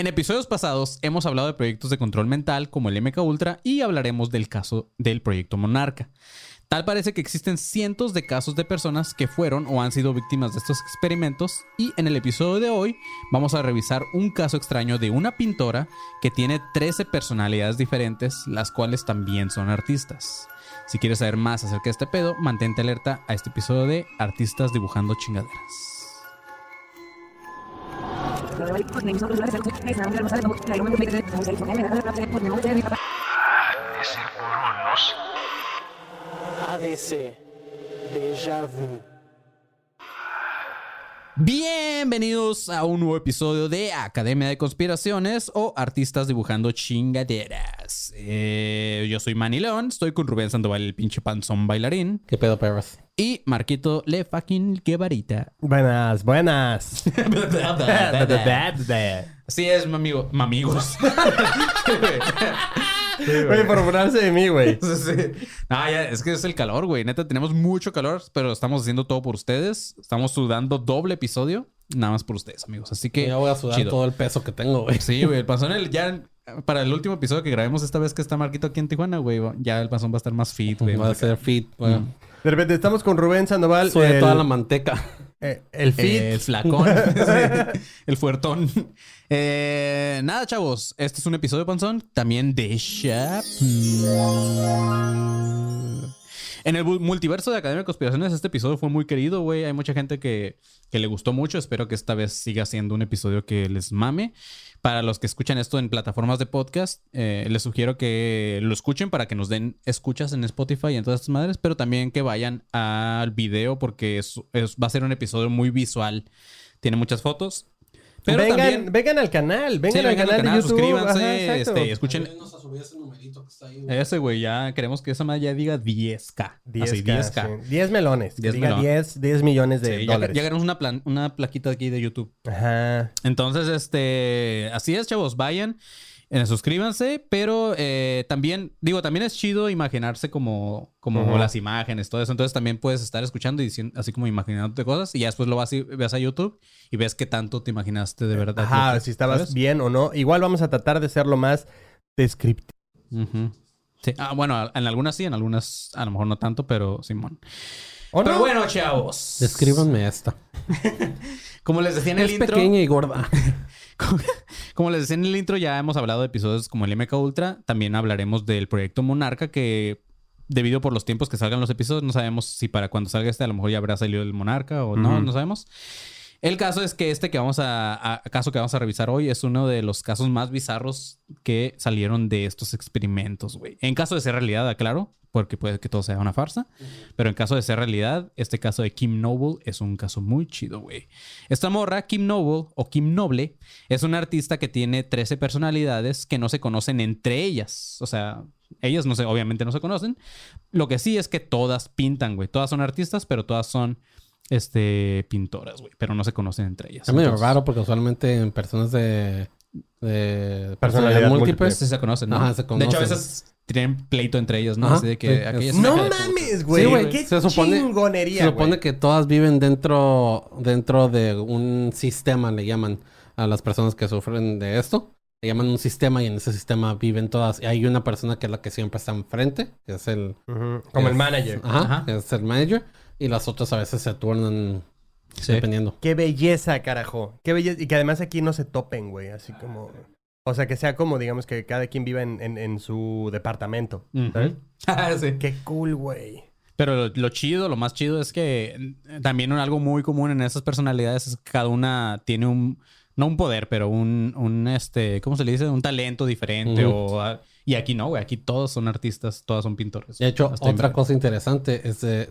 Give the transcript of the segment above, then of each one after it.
En episodios pasados hemos hablado de proyectos de control mental como el MK Ultra y hablaremos del caso del proyecto Monarca. Tal parece que existen cientos de casos de personas que fueron o han sido víctimas de estos experimentos y en el episodio de hoy vamos a revisar un caso extraño de una pintora que tiene 13 personalidades diferentes, las cuales también son artistas. Si quieres saber más acerca de este pedo, mantente alerta a este episodio de Artistas dibujando chingaderas. ADC. Déjà vu. Bienvenidos a un nuevo episodio de Academia de Conspiraciones o Artistas Dibujando Chingaderas. Eh, yo soy Manny León, estoy con Rubén Sandoval, el pinche panzón bailarín, ¿Qué pedo, perros? y Marquito Le fucking Guevarita. Buenas, buenas. Así es, mamigo. Mamigos. Güey, por burlarse de mí, güey. Sí. No, ya, es que es el calor, güey. Neta, tenemos mucho calor, pero estamos haciendo todo por ustedes. Estamos sudando doble episodio, nada más por ustedes, amigos. Así que. Ya voy a sudar chido. todo el peso que tengo, güey. Sí, güey. El panzón, el- ya para el último episodio que grabemos esta vez que está Marquito aquí en Tijuana, güey, ya el panzón va a estar más fit, güey. Va a ser fit, güey. De repente estamos con Rubén Sandoval. Sube el, toda la manteca. Eh, el fit. Eh, el flacón. El fuertón. Eh, nada, chavos. Este es un episodio, Panzón. También de Shap. En el multiverso de Academia de Conspiraciones, este episodio fue muy querido, güey. Hay mucha gente que, que le gustó mucho. Espero que esta vez siga siendo un episodio que les mame. Para los que escuchan esto en plataformas de podcast, eh, les sugiero que lo escuchen para que nos den escuchas en Spotify y en todas estas madres, pero también que vayan al video porque es- va a ser un episodio muy visual. Tiene muchas fotos. Pero vengan, también... vengan al canal, vengan Sí, al vengan canal, de YouTube. suscríbanse, Ajá, este, escuchen ese, güey. Ya queremos que esa madre ya diga 10k. 10K, Así, 10K. sí. 10 melones. que 10 diga melones. 10, 10 millones de Sí, ya, dólares. ya ganamos una, plan- una plaquita aquí de YouTube. Ajá. Entonces, este, así es, chavos, vayan, eh, suscríbanse, pero eh, también, digo, también es chido imaginarse como, como las imágenes, todo eso. Entonces también puedes estar escuchando y diciendo, así como imaginándote cosas y ya después lo vas y ves a YouTube y ves qué tanto te imaginaste de verdad. Ajá, que- si estabas ¿sabes? bien o no. Igual vamos a tratar de ser lo más descriptivo. Sí. Ah, bueno, en algunas sí, en algunas a lo mejor no tanto, pero Simón. ¿O Pero no? bueno, chavos. Descríbanme esta. Como les decía en el Es intro. pequeña y gorda. Como, les decía en el intro, ya hemos hablado de episodios como el MK Ultra. También hablaremos del proyecto Monarca, que debido por los tiempos que salgan los episodios, no sabemos si para cuando salga este a lo mejor ya habrá salido el Monarca o no, no sabemos. El caso es que este que vamos a, caso que vamos a revisar hoy es uno de los casos más bizarros que salieron de estos experimentos, güey. En caso de ser realidad, aclaro, porque puede que todo sea una farsa, pero en caso de ser realidad, este caso de Kim Noble es un caso muy chido, güey. Esta morra, Kim Noble o Kim Noble, es una artista que tiene 13 personalidades que no se conocen entre ellas. O sea, ellas no se, obviamente no se conocen. Lo que sí es que todas pintan, güey. Todas son artistas, pero todas son este pintoras, güey, pero no se conocen entre ellas. Es medio Entonces, raro porque usualmente en personas de... de Personalidad múltiples... Sí se conocen, ¿no? Ajá, se De hecho, a veces tienen pleito entre ellas, ¿no? Ajá, Así de que sí, aquella No mames, güey. Sí, güey. Qué Se supone- chingonería, Se supone que todas viven dentro, dentro de un sistema, le llaman a las personas que sufren de esto. Le llaman un sistema y en ese sistema viven todas. Y hay una persona que es la que siempre está enfrente, que es el... Como el manager. Ajá, Ajá. que es el manager. Y las otras a veces se turnan Sí. dependiendo. Qué belleza, carajo. Qué belleza. Y que además aquí no se topen, güey. Así como. O sea, que sea como, digamos, que cada quien viva en, en- en su departamento. ¿sabes? Ah, sí. Qué cool, güey. Pero lo, lo chido, lo más chido es que mm, también algo muy común en esas personalidades es que cada una tiene un, no un poder, pero un, un este, ¿cómo se le dice? Un talento diferente. O, ah, y aquí no, güey. Aquí todos son artistas, todas son pintores. De hecho, Hasta otra en- cosa interesante es de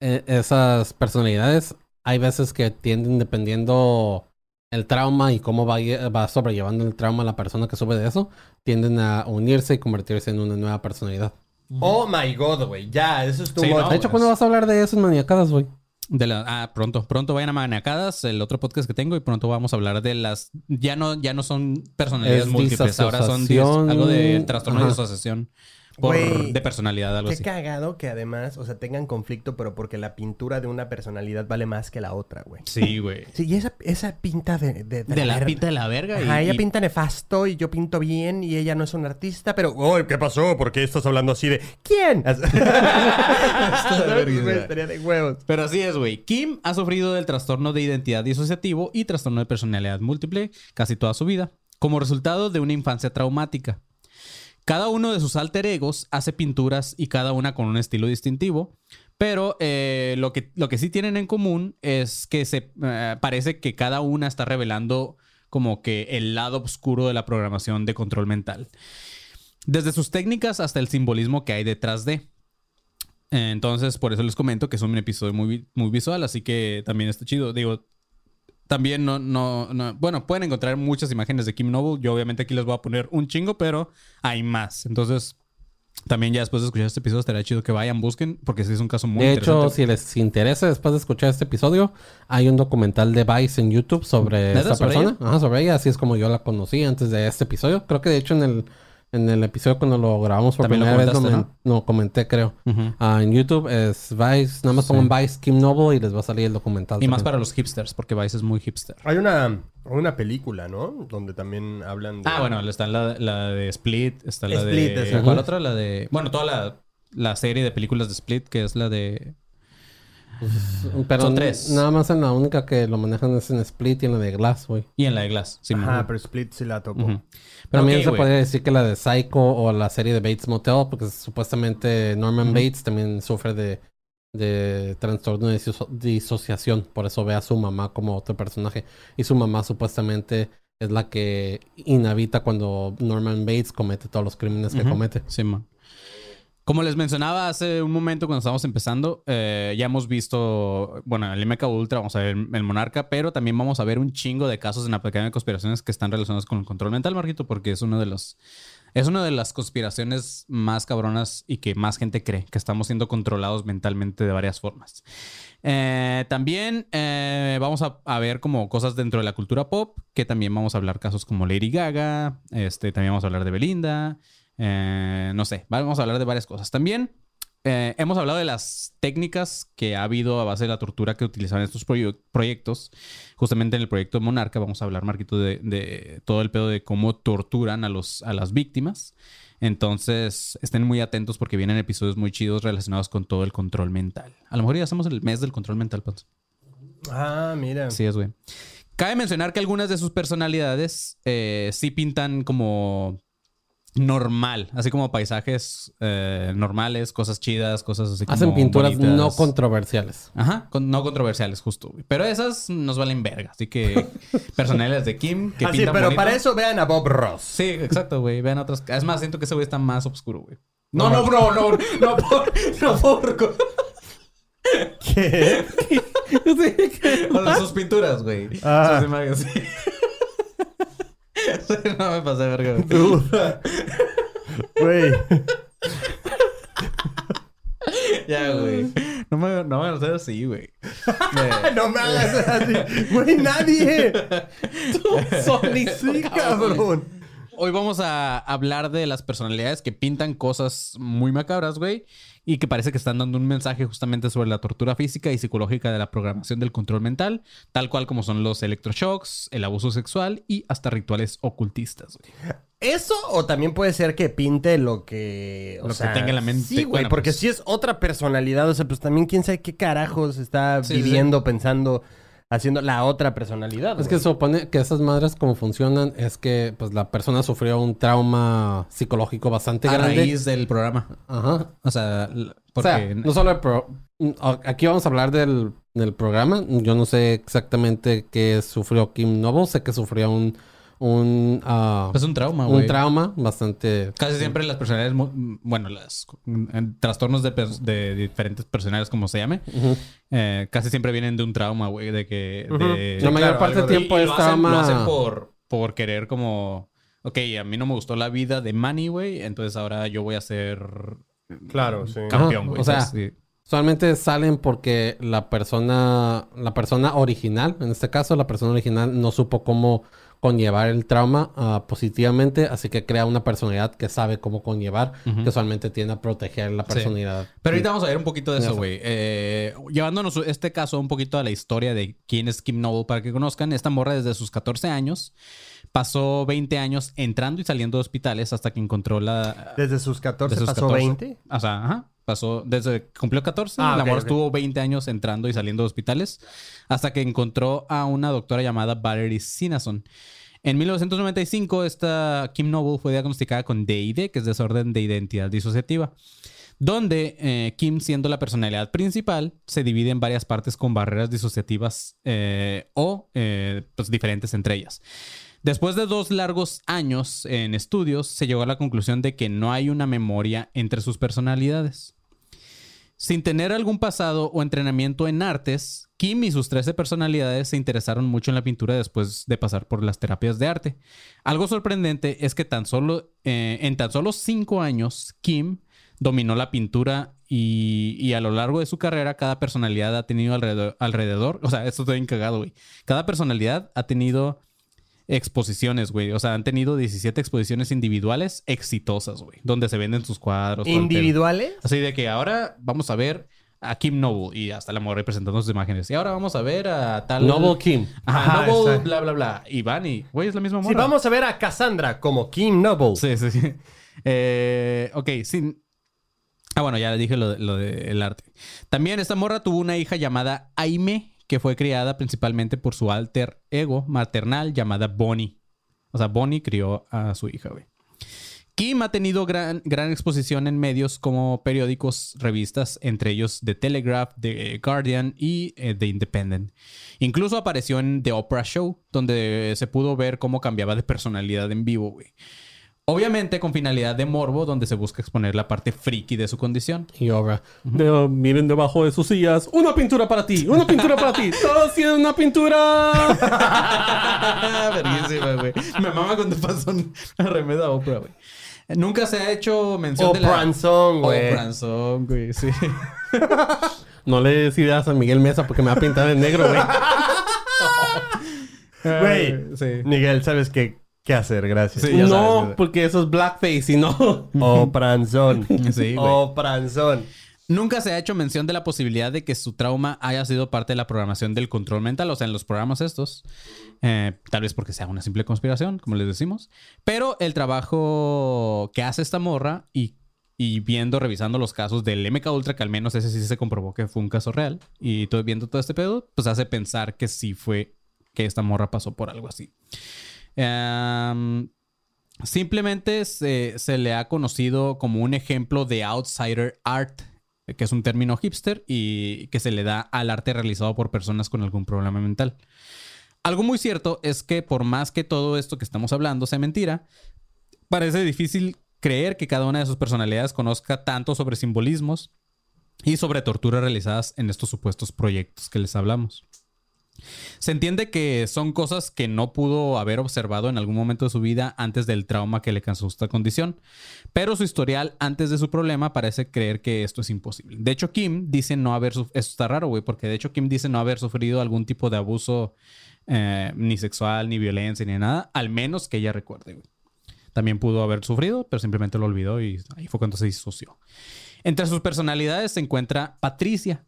eh, esas personalidades. Hay veces que tienden dependiendo el trauma y cómo va, va sobrellevando el trauma la persona que sube de eso, tienden a unirse y convertirse en una nueva personalidad. Oh my god, güey. Ya, eso es too Sí, no, de hecho. ¿cuándo vas a hablar de eso en Maniacadas, güey? De la, ah, pronto, pronto vayan a Maniacadas, el otro podcast que tengo, y pronto vamos a hablar de las. Ya no, ya no son personalidades Es múltiples, ahora son algo de trastorno de Ajá. Por, de personalidad, algo Qué así. cagado que además, o sea, tengan conflicto, pero porque la pintura de una personalidad vale más que la otra, güey. Sí, güey. Sí, y esa, esa pinta de... De, De la pinta de la verga. Ajá, y, ella y- pinta nefasto y yo pinto bien y ella no es una artista, pero... ¡Oh, qué pasó! ¿Por qué estás hablando así de... ¿Quién? De huevos. Pero así es, güey. Kim ha sufrido del trastorno de identidad disociativo y trastorno de personalidad múltiple casi toda su vida, como resultado de una infancia traumática. Cada uno de sus alter egos hace pinturas y cada una con un estilo distintivo, pero eh, lo, que, lo que sí tienen en común es que se eh, parece que cada una está revelando como que el lado oscuro de la programación de control mental. Desde sus técnicas hasta el simbolismo que hay detrás de. Entonces, por eso les comento que es un episodio muy, muy visual, así que también está chido. Digo, también no, no, no- Bueno, pueden encontrar muchas imágenes de Kim Noble. Yo, obviamente, aquí les voy a poner un chingo, pero hay más. Entonces, también ya después de escuchar este episodio, estaría chido que vayan, busquen, porque sí es un caso muy De hecho, interesante. si les interesa, después de escuchar este episodio, hay un documental de Vice en YouTube sobre esta ¿Sobre persona. Ajá, sobre ella. Así es como yo la conocí antes de este episodio. Creo que de hecho en el, en el episodio cuando lo grabamos por También primera vez lo, men- lo comenté, creo. Ah, en YouTube es Vice. Nada más pongan Vice Kim Noble y les va a salir el documental. Y más para los hipsters, porque Vice es muy hipster. Hay una, una película, ¿no? Donde también hablan de... Ah, bueno, está la, la de Split, está la Split, de... esa. ¿Cuál otra? La de... Bueno, toda la, la serie de películas de Split, que es la de... Pero son tres. Nada más en la única que lo manejan es en Split y en la de Glass, güey. Y en la de Glass. Sí, Ajá, pero Split sí la. Ujú. Pero También se güey. podría decir que la de Psycho o la serie de Bates Motel, porque supuestamente Norman Bates también sufre de, de trastorno de diso- disociación. Por eso ve a su mamá como otro personaje. Y su mamá supuestamente es la que inhabita cuando Norman Bates comete todos los crímenes que comete. Sí, man. Como les mencionaba hace un momento cuando estábamos empezando, eh, ya hemos visto, bueno, el MK Ultra, vamos a ver el Monarca, pero también vamos a ver un chingo de casos en la Academia de Conspiraciones que están relacionados con el control mental, Marquito, porque es uno de los... Es una de las conspiraciones más cabronas y que más gente cree, que estamos siendo controlados mentalmente de varias formas. Eh, también eh, vamos a, a ver como cosas dentro de la cultura pop, que también vamos a hablar casos como Lady Gaga, este, también vamos a hablar de Belinda, eh, no sé, vamos a hablar de varias cosas. También eh, hemos hablado de las técnicas que ha habido a base de la tortura que utilizaban estos proye- proyectos. Justamente en el proyecto Monarca vamos a hablar, Marquito, de, de todo el pedo de cómo torturan a, los, a las víctimas. Entonces, estén muy atentos porque vienen episodios muy chidos relacionados con todo el control mental. A lo mejor ya hacemos el mes del control mental, Panzo. Ah, mira. Así es, güey. Cabe mencionar que algunas de sus personalidades eh, sí pintan como normal, así como paisajes eh, normales, cosas chidas, cosas así como Hacen pinturas bonitas. no controversiales. Ajá, con- no controversiales, justo. güey. Pero esas nos valen verga. Así que personalidades de Kim que Ah, sí, pintan pero bonito. para eso vean a Bob Ross. Sí, exacto, güey. Vean otras. Es más, siento que ese güey está más oscuro, güey. No, no, no, no, no por, no por. ¿Qué? Con sus pinturas, güey. Ah. Sus imágenes, sí. Sí, no me pasé verga, güey. Ya, güey. No me, no me hagas así, güey. No me hagas así. Güey, nadie. solito, Sí, cabrón. Hoy vamos a hablar de las personalidades que pintan cosas muy macabras, güey. Y que parece que están dando un mensaje justamente sobre la tortura física y psicológica de la programación del control mental, tal cual como son los electroshocks, el abuso sexual y hasta rituales ocultistas, güey. ¿Eso o también puede ser que pinte lo que... o Lo que tenga en la mente. Sí, güey, Bueno, porque pues- si es otra personalidad, o sea, pues también quién sabe qué carajos está Sí, sí, viviendo, pensando, haciendo la otra personalidad. Es que se supone que esas madres como funcionan es que pues la persona sufrió un trauma psicológico bastante A grande. raíz del programa. Ajá. O sea, O porque... sea, no solo el pro- aquí vamos a hablar del, del programa. Yo no sé exactamente qué sufrió Kim Noble. Sé que sufrió un un, ah, es un trauma, un trauma bastante Casi siempre las personalidades, mu- bueno, las mm, trastornos de, pers- de diferentes personalidades, como se llame, eh, casi siempre vienen de un trauma, güey, de que... De- La mayor parte del de- tiempo es trauma- Lo hacen por, por querer como... Ok, a mí no me gustó la vida de Manny, güey, entonces ahora yo voy a ser Claro, sí. campeón, güey. o sea. Usualmente salen porque la persona, la persona original, en este caso, la persona original no supo cómo conllevar el trauma ah, positivamente, así que crea una personalidad que sabe cómo conllevar, que usualmente tiende a proteger la Sí. personalidad. Pero ahorita vamos a ver un poquito de eso, güey. Eh, llevándonos este caso un poquito a la historia de quién es Kim Noble para que conozcan. Esta morra desde sus 14 años pasó 20 años entrando y saliendo de hospitales hasta que encontró la... Desde sus 14 de sus pasó 14. 20. O sea, ajá. Pasó desde que cumplió 14. Ah, la ok, morra ok. estuvo 20 años entrando y saliendo de hospitales hasta que encontró a una doctora llamada Valerie Sinason. En 1995, esta Kim Noble fue diagnosticada con DID, que es desorden de identidad disociativa, donde eh, Kim, siendo la personalidad principal, se divide en varias partes con barreras disociativas eh, o eh, pues, diferentes entre ellas. Después de dos largos años en estudios, se llegó a la conclusión de que no hay una memoria entre sus personalidades. Sin tener algún pasado o entrenamiento en artes, Kim y sus 13 personalidades se interesaron mucho en la pintura después de pasar por las terapias de arte. Algo sorprendente es que tan solo, eh, en tan solo 5 años, Kim dominó la pintura y, a lo largo de su carrera cada personalidad ha tenido alrededor, o sea, esto estoy bien cagado, güey. Cada personalidad ha tenido exposiciones, güey. O sea, han tenido 17 exposiciones individuales exitosas, güey. Donde se venden sus cuadros. ¿Individuales? Así de que ahora vamos a ver a Kim Noble y hasta la morra presentando sus imágenes. Y ahora vamos a ver a tal... Noble Kim. Ajá, Ajá, Noble, exacto. bla, bla, bla. Y van y, güey, es la misma morra. Si vamos a ver a Cassandra como Kim Noble. Sí, sí, sí. Eh, ok, sin... Ah, bueno, ya dije lo, de- lo del arte. También esta morra tuvo una hija llamada Aime, que fue criada principalmente por su alter ego maternal llamada Bonnie. O sea, Bonnie crió a su hija, güey. Kim ha tenido gran, gran exposición en medios como periódicos, revistas, entre ellos The Telegraph, The Guardian y eh, The Independent. Incluso apareció en The Oprah Show, donde se pudo ver cómo cambiaba de personalidad en vivo, güey. Obviamente con finalidad de morbo, donde se busca exponer la parte friki de su condición. Y obra. De- miren debajo de sus sillas. Una pintura para ti. Una pintura para ti. Todos tienen una pintura. Verguísima, güey. Me mama cuando pasó una remeda a Oprah, güey. Nunca se ha hecho mención de la... Branson, güey. Oprah Song, güey, sí. No le des ideas a Miguel Mesa porque me va a pintar en negro, güey. Güey. Sí. Miguel, ¿sabes qué, qué hacer? Gracias. Sí. no, sabes. porque eso es blackface y no. O Pranzón. Sí. O Pranzón. Nunca se ha hecho mención de la posibilidad de que su trauma haya sido parte de la programación del control mental, o sea, en los programas estos. Eh, tal vez porque sea una simple conspiración, como les decimos. Pero el trabajo que hace esta morra y, y viendo, revisando los casos del MK Ultra, que al menos ese sí se comprobó que fue un caso real, y todo, viendo todo este pedo, pues hace pensar que sí fue que esta morra pasó por algo así. Em, Simplemente se, se le ha conocido como un ejemplo de outsider art, que es un término hipster y que se le da al arte realizado por personas con algún problema mental. Algo muy cierto es que por más que todo esto que estamos hablando sea mentira, parece difícil creer que cada una de sus personalidades conozca tanto sobre simbolismos y sobre torturas realizadas en estos supuestos proyectos que les hablamos. Se entiende que son cosas que no pudo haber observado en algún momento de su vida antes del trauma que le causó esta condición, pero su historial antes de su problema parece creer que esto es imposible. De hecho, Kim dice no haber sufrido, esto está raro, güey, porque de hecho Kim dice no haber sufrido algún tipo de abuso eh, ni sexual, ni violencia, ni nada, al menos que ella recuerde, güey. También pudo haber sufrido, pero simplemente lo olvidó y ahí fue cuando se disoció. Entre sus personalidades se encuentra Patricia,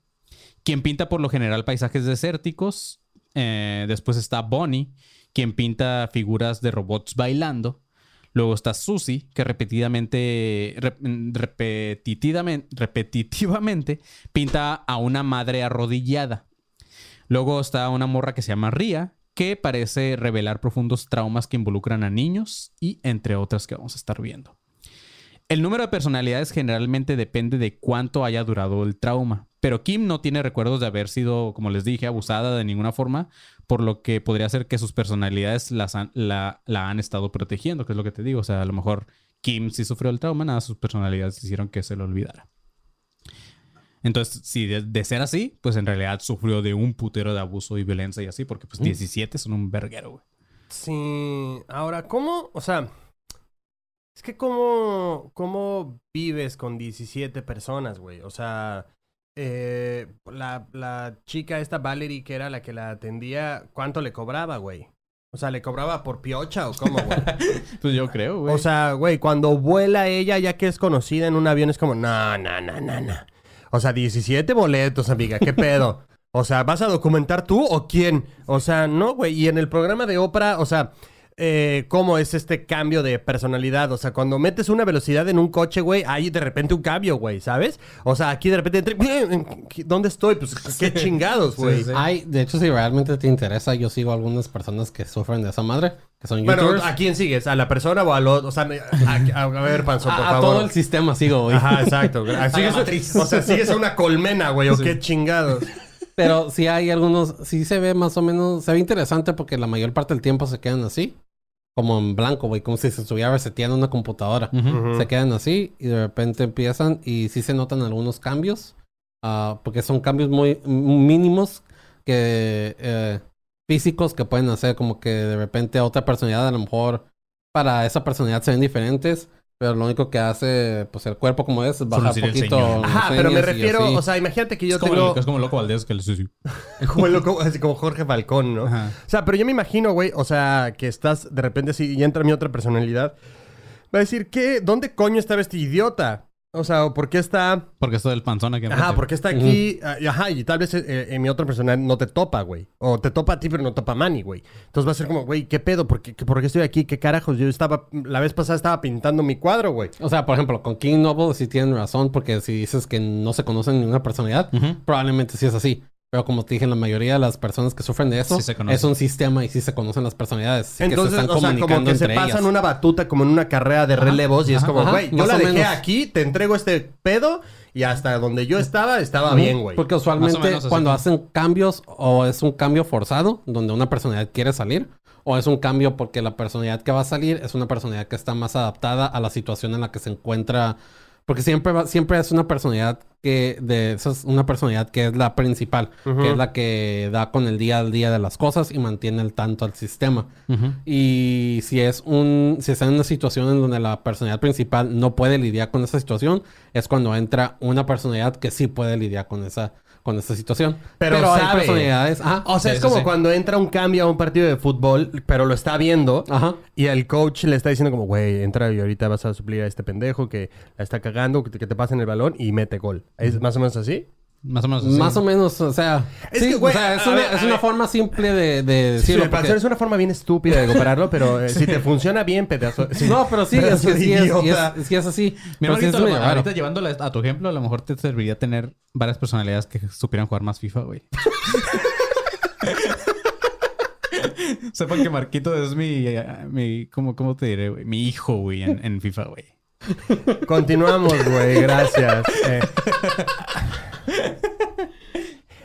quien pinta por lo general paisajes desérticos. Eh, después está Bonnie, quien pinta figuras de robots bailando. Luego está Susie, que repetidamente, rep- repetitivamente, repetitivamente pinta a una madre arrodillada. Luego está una morra que se llama Ria, que parece revelar profundos traumas que involucran a niños y entre otras que vamos a estar viendo. El número de personalidades generalmente depende de cuánto haya durado el trauma, pero Kim no tiene recuerdos de haber sido, como les dije, abusada de ninguna forma, por lo que podría ser que sus personalidades las han- la, la han estado protegiendo, que es lo que te digo. O sea, a lo mejor Kim sí sufrió el trauma, nada, sus personalidades hicieron que se lo olvidara. Entonces, si de, de ser así, pues en realidad sufrió de un putero de abuso y violencia y así, porque pues 17 son un verguero, güey. Sí. Ahora, ¿cómo? O sea, es que cómo, cómo vives con 17 personas, güey. O sea, eh, la, la chica esta Valerie, que era la que la atendía, ¿cuánto le cobraba, güey? O sea, ¿le cobraba por piocha o cómo, güey? Pues yo creo, güey. o sea, güey, cuando vuela ella, ya que es conocida en un avión, es como, no, no, no, no, no. O sea, 17 boletos, amiga, ¿qué pedo? O sea, ¿vas a documentar tú o quién? O sea, no, güey. Y en el programa de Oprah, o sea, eh, ¿cómo es este cambio de personalidad? O sea, cuando metes una velocidad en un coche, güey, hay de repente un cambio, güey, ¿sabes? O sea, aquí de repente, entre- ¿dónde estoy? Pues qué chingados, güey. Hay, de hecho, si realmente te interesa, yo sigo algunas personas que sufren de esa madre, que son Bueno, youtubers. ¿a quién sigues? ¿A la persona o al otro? O sea, a, a- a ver, Panzón, por a, a favor. todo el sistema sigo, güey. Ajá, exacto. Sigues- o sea, sigues a una colmena, güey, o qué chingados. Pero sí hay algunos, sí se ve más o menos, se ve interesante porque la mayor parte del tiempo se quedan así, como en blanco, güey, como si se estuviera reseteando una computadora. Se quedan así y de repente empiezan y sí se notan algunos cambios, ah, porque son cambios muy mínimos que eh, físicos que pueden hacer como que de repente otra personalidad a lo mejor para esa personalidad se ven diferentes, pero lo único que hace pues el cuerpo como es baja un el poquito. Ajá, pero me refiero, o sea, imagínate que yo es, como tengo el- es como loco Valdés que le sí, sí. como, el loco- así como Jorge Falcón, ¿no? Ajá. O sea, pero yo me imagino, güey, o sea, que estás de repente así y entra mi otra personalidad. Va a decir, ¿qué? ¿Dónde coño estaba este idiota? O sea, ¿o ¿por qué está...? Porque esto del panzón aquí Ajá, enfrente. ¿por qué está aquí? Y Ajá, y tal vez eh, en mi otra personalidad no te topa, güey. O te topa a ti, pero no topa a Manny, güey. Entonces va a ser como, güey, ¿qué pedo? ¿Por qué, ¿Por qué estoy aquí? ¿Qué carajos? Yo estaba... La vez pasada estaba pintando mi cuadro, güey. O sea, por ejemplo, con King Noble sí tienen razón, porque si dices que no se conocen ninguna personalidad, probablemente sí es así. Pero como te dije, la mayoría de las personas que sufren de eso Sí es un sistema y sí se conocen las personalidades. Sí Entonces, que se están o sea, como comunicando que se pasan ellas. una batuta como en una carrera de relevos y es como, güey, yo la dejé menos. aquí, te entrego este pedo y hasta donde yo estaba, estaba bien, güey. Porque usualmente cuando como- hacen cambios o es un cambio forzado, donde una personalidad quiere salir, o es un cambio porque la personalidad que va a salir es una personalidad que está más adaptada a la situación en la que se encuentra. Porque siempre, va- siempre es una personalidad que de esa es una personalidad que es la principal, que es la que da con el día al día de las cosas y mantiene el tanto al sistema. Y si es un, si está en una situación en donde la personalidad principal no puede lidiar con esa situación, es cuando entra una personalidad que sí puede lidiar con esa, con esa situación. Pero hay sabe. personalidades, ajá, O sea, Sí, es como sí. cuando entra un cambio a un partido de fútbol, pero lo está viendo ajá. y el coach le está diciendo como, güey, entra y ahorita vas a suplir a este pendejo que la está cagando, que te, que te pasen el balón y mete gol. ¿Es más o menos así? Más o menos así. Más o menos, o sea, Es sí, que, güey, o sea, es una, ver, es forma simple de, de Sí, decirlo. el porque- es una forma bien estúpida de compararlo, pero eh, si te funciona bien, pedazo. sí. No, pero sí, es, que sí, es, es, sí es así. Mira, Pero sí es ahorita, raro. ahorita llevándola a tu ejemplo, a lo mejor te serviría tener varias personalidades que supieran jugar más FIFA, güey. Sepan que Marquito es mi, eh, mi ¿cómo, cómo te diré, güey? Mi hijo, güey, en, en FIFA, güey. Continuamos, güey, gracias. Eh.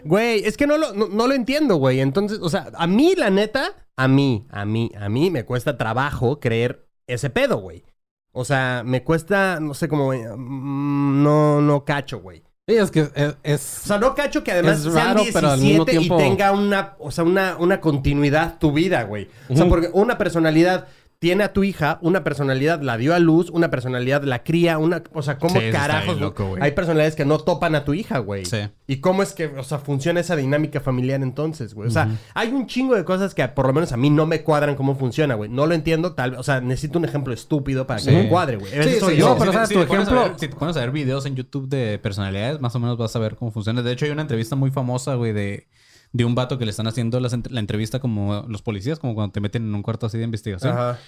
Güey, es que no lo, no, no lo entiendo, güey. Entonces, o sea, a mí, la neta, a mí, a mí, a mí me cuesta trabajo creer ese pedo, güey. O sea, me cuesta, no sé cómo, eh, mm, no, no cacho, güey. Sí, es que es, es- O sea, no cacho que además Es sean raro, 17 pero al mismo tiempo- y tenga una, o sea, una, una continuidad tu vida, güey. O sea, porque una personalidad tiene a tu hija, una personalidad la dio a luz, una personalidad la cría, una, o sea, ¿cómo Sí, carajos? loco, güey. Hay personalidades que no topan a tu hija, güey. Sí. ¿Y cómo es que, o sea, funciona esa dinámica familiar entonces, güey? O sea, hay un chingo de cosas que por lo menos a mí no me cuadran cómo funciona, güey. No lo entiendo, tal vez, o sea, necesito un ejemplo estúpido para que Sí. me cuadre, güey. Sí, soy sí, yo. pero, o sea, si tu ejemplo- ver- si te pones a ver videos en YouTube de personalidades, más o menos vas a ver cómo funciona. De hecho, hay una entrevista muy famosa, güey, de, de un vato que le están haciendo las la entrevista como los policías, como cuando te meten en un cuarto así de investigación. Ajá.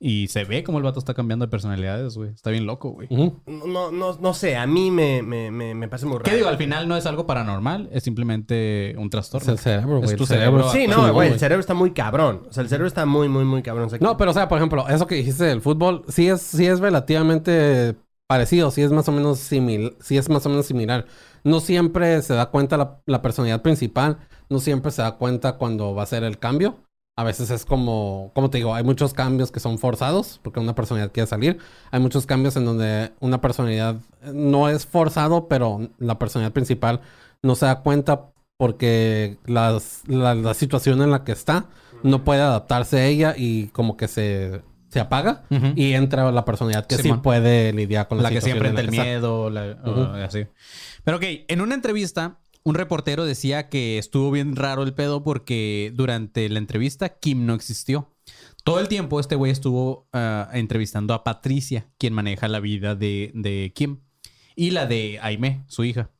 Y se ve cómo el vato está cambiando de personalidades, güey. Está bien loco, güey. No, no, no sé, a mí me, me, me, me parece muy raro. ¿Qué digo? Al final no es algo paranormal, es simplemente un Es trastorno. el cerebro, Es güey. tu el cerebro. cerebro. Sí, no, sí, güey, el cerebro está muy cabrón. O sea, el cerebro está muy, muy, muy cabrón. O sea, No, pero o sea, por ejemplo, eso que dijiste del fútbol, sí es, sí es relativamente parecido, sí es más o menos similar, sí es más o menos similar. No siempre se da cuenta la, la personalidad principal, no siempre se da cuenta cuando va a ser el cambio. A veces es como, como te digo, hay muchos cambios que son forzados porque una personalidad quiere salir. Hay muchos cambios en donde una personalidad no es forzado, pero la personalidad principal no se da cuenta porque las- la, la situación en la que está no puede adaptarse a ella y como que se, se apaga y entra la personalidad que sí puede lidiar con la, la que siempre entra el miedo, la- así. Pero ok, en una entrevista, un reportero decía que estuvo bien raro el pedo porque durante la entrevista Kim no existió. Todo el tiempo este güey estuvo ah, entrevistando a Patricia, quien maneja la vida de, de Kim, y la de Aime, su hija.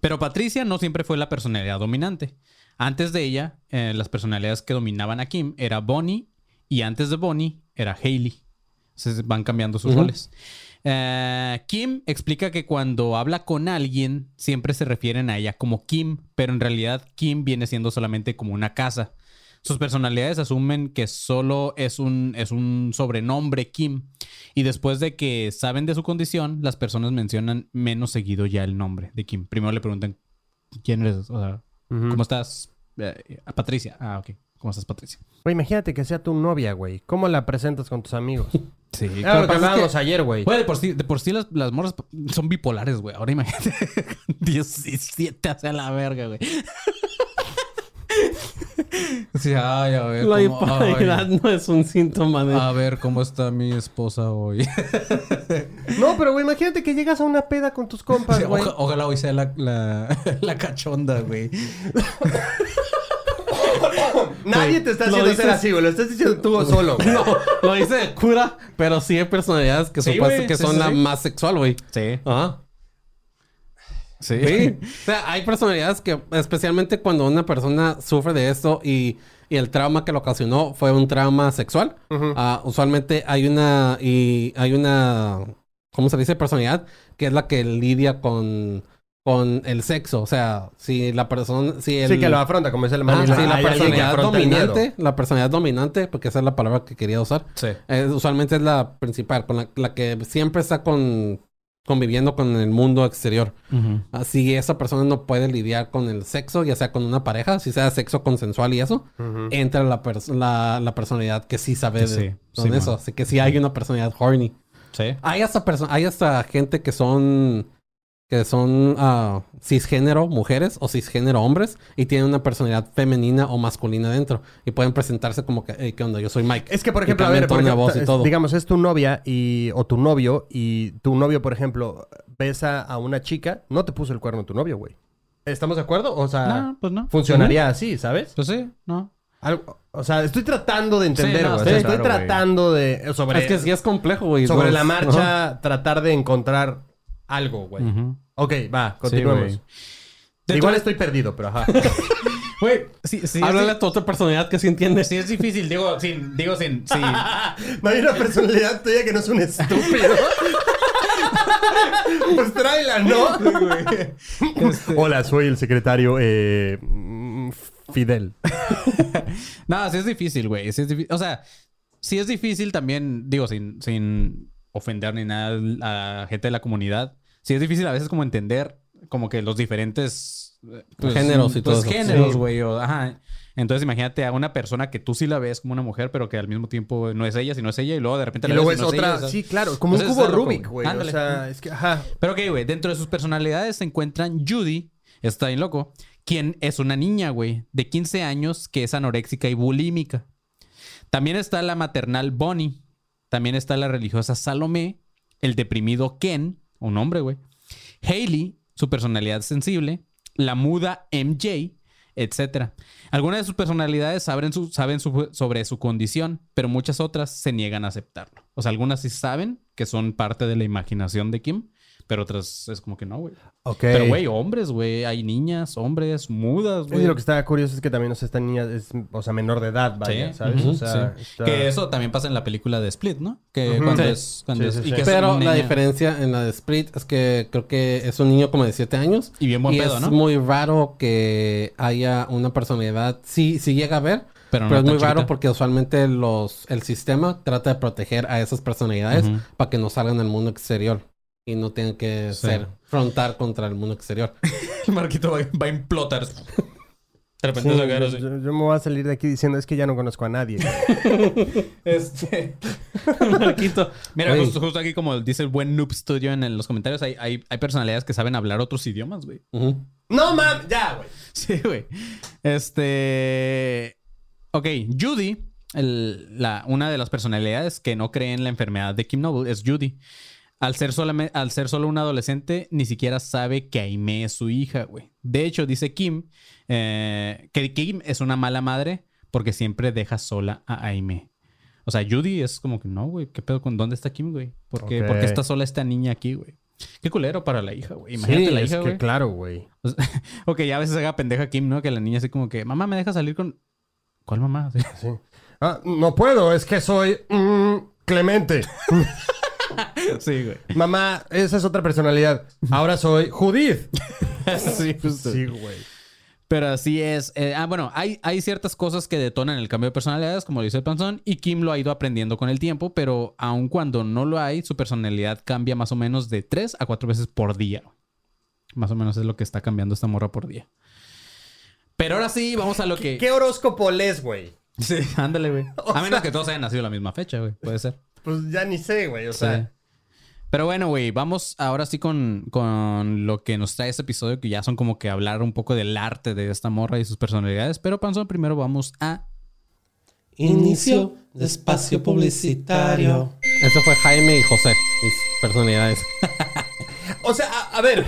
Pero Patricia no siempre fue la personalidad dominante. Antes de ella, eh, las personalidades que dominaban a Kim era Bonnie y antes de Bonnie era Hailey. Se van cambiando sus roles. Eh, Kim explica que cuando habla con alguien siempre se refieren a ella como Kim, pero en realidad Kim viene siendo solamente como una casa. Sus personalidades asumen que solo es un, es un sobrenombre Kim. Y después de que saben de su condición, las personas mencionan menos seguido ya el nombre de Kim. Primero le preguntan quién eres, o sea, ¿cómo estás? Eh, a Patricia. Ah, ok. ¿Cómo estás, Patricia? Güey, imagínate que sea tu novia, güey. ¿Cómo la presentas con tus amigos? Sí, Era lo que hablábamos ayer, güey. Güey, de por sí, de por sí las, las morras son bipolares, güey. Ahora imagínate. 17 hacia la verga, güey. Sí, ay, a ver. La cómo- bipolaridad no es un síntoma de... a ver cómo está mi esposa hoy. No, pero güey, imagínate que llegas a una peda con tus compas, Sí, güey. oja- ojalá hoy sea la, la, la cachonda, güey. Nadie te está haciendo ser así, güey. Lo estás diciendo tú solo. güey. No, lo dice de cura, pero sí hay personalidades que, Sí, supuesto güey, que sí, son sí, la más sexual, güey. Sí. Ajá. Sí. Sí. O sea, hay personalidades que, especialmente cuando una persona sufre de esto y, y el trauma que lo ocasionó fue un trauma sexual, ah, usualmente hay una, y hay una, ¿cómo se dice? Personalidad que es la que lidia con, con el sexo. O sea, si la persona, si el... Sí, que lo afronta, como dice el Ah, sí, la personalidad dominante, la personalidad dominante, porque esa es la palabra que quería usar. Sí. Eh, usualmente es la principal, con la, la que siempre está con, conviviendo con el mundo exterior. Ujú. Así esa persona no puede lidiar con el sexo, ya sea con una pareja, si sea sexo consensual y eso, entra la, pers- la, la personalidad que sí sabe de, sí, con sí, eso. man. Así que sí hay una personalidad horny. Sí. Hay hasta, hay hasta gente que son que son ah, cisgénero mujeres o cisgénero hombres y tienen una personalidad femenina o masculina dentro y pueden presentarse como que, "Hey, ¿qué onda? Yo soy Mike. Es que, por ejemplo, a ver, por tono de ejemplo, voz y es- todo. digamos, es tu novia y, o tu novio y tu novio, por ejemplo, besa a una chica, no te puso el cuerno tu novio, güey. ¿Estamos de acuerdo? O sea, No, pues no. funcionaría así, ¿sabes? Pues sí, no. Algo- o sea, estoy tratando de entender, Sí, no, güey. O sí, sea, estoy claro, güey. tratando de... Sobre, es que sí es complejo, güey. sobre la Ajá. marcha, tratar de encontrar algo, güey. Ok, va, continuemos. Igual estoy perdido, pero ajá. Güey, sí, sí. Háblale a tu otra personalidad que sí entiende. sí es difícil, digo, sin, digo, sin, sí. No hay una personalidad tuya que no es un estúpido. pues tráela, ¿no? Este, Hola, soy el secretario eh, Fidel. No, sí es difícil, güey. Sí es difí- O sea, sí es difícil también, digo, sin, sin ofender ni nada a la gente de la comunidad. Sí es difícil a veces como entender como que los diferentes eh, Géneros y todo pues, eso. géneros, güey. Ajá. Entonces imagínate a una persona que tú sí la ves como una mujer, pero que al mismo tiempo no es ella, sino es ella, y luego de repente Y la luego ves es y no otra. ella, o sea. sí, claro, como un Entonces cubo Rubik, güey. O sea, es que, ajá. Pero ok, güey, dentro de sus personalidades se encuentran Judy, está bien loco, quien es una niña, güey, de 15 años que es anoréxica y bulímica. También está la maternal Bonnie. También está la religiosa Salomé, el deprimido Ken, un hombre, güey. Hailey, su personalidad sensible. La muda MJ, etc. Algunas de sus personalidades saben, su- saben sobre su condición, pero muchas otras se niegan a aceptarlo. O sea, algunas sí saben que son parte de la imaginación de Kim, pero otras es como que no, güey. Ok. Pero, güey, hombres, güey. Hay niñas, hombres, mudas, Y güey. lo que está curioso es que también, o sea, esta niña es, o sea, menor de edad, vaya, Sí, ¿sabes? o sea, sí. está- Que eso también pasa en la película de Split, ¿no? Que cuando Sí. es... Cuando Sí, es sí, y sí. que es Pero una la diferencia en la de Split es que creo que es un niño como de 7 años. Y bien buen y pedo, es ¿no? muy raro que haya una personalidad. Sí, sí llega a ver, Pero pero, no es tan muy raro porque usualmente los, el sistema trata de proteger a esas personalidades para que no salgan al mundo exterior y no tengan que Sí. ser frontar contra el mundo exterior. El Marquito va, va a implotar. De repente Sí, yo, así. yo- yo me voy a salir de aquí diciendo es que ya no conozco a nadie. Este... Marquito. Mira, justo, justo aquí, como dice el buen Noob Studio en el- los comentarios, hay, hay, hay personalidades que saben hablar otros idiomas, güey. no, mames, ya, güey. Sí, güey. Este. Ok, Judy, el- la, una de las personalidades que no cree en la enfermedad de Kim Noble es Judy. Al ser, solame- al ser solo una adolescente, ni siquiera sabe que Aime es su hija, güey. De hecho, dice Kim eh, que Kim es una mala madre porque siempre deja sola a Aime. O sea, Judy es como que no, güey. ¿Qué pedo con dónde está Kim, güey? ¿Por qué, por qué Ok. está sola esta niña aquí, güey? Qué culero para la hija, güey. Imagínate Sí, la es hija, que güey. claro, güey. O sea, ok, ya a veces haga pendeja Kim, ¿no? Que la niña así como que, mamá, ¿me deja salir con. ¿Cuál mamá? Sí. Sí. Ah, no puedo, es que soy mm, Clemente. Sí, güey. Mamá, esa es otra personalidad. Ahora soy Judith. sí, justo. Sí, güey. Pero así es. Eh, ah, bueno, hay, hay ciertas cosas que detonan el cambio de personalidades, como lo dice el panzón, y Kim lo ha ido aprendiendo con el tiempo, pero aun cuando no lo hay, su personalidad cambia más o menos de 3 a 4 veces por día. Más o menos es lo que está cambiando esta morra por día. Pero ahora sí, vamos a lo que... ¿Qué horóscopo lees, güey? Sí, ándale, güey. O A menos sea- que todos hayan nacido la misma fecha, güey. Puede ser. Pues ya ni sé, güey. O sea. Pero bueno, güey, vamos ahora sí con, con lo que nos trae este episodio, que ya son como que hablar un poco del arte de esta morra y sus personalidades. Pero, Panzón, primero vamos a... Inicio de espacio publicitario. Eso fue Jaime y José, mis personalidades. o sea, a, a ver,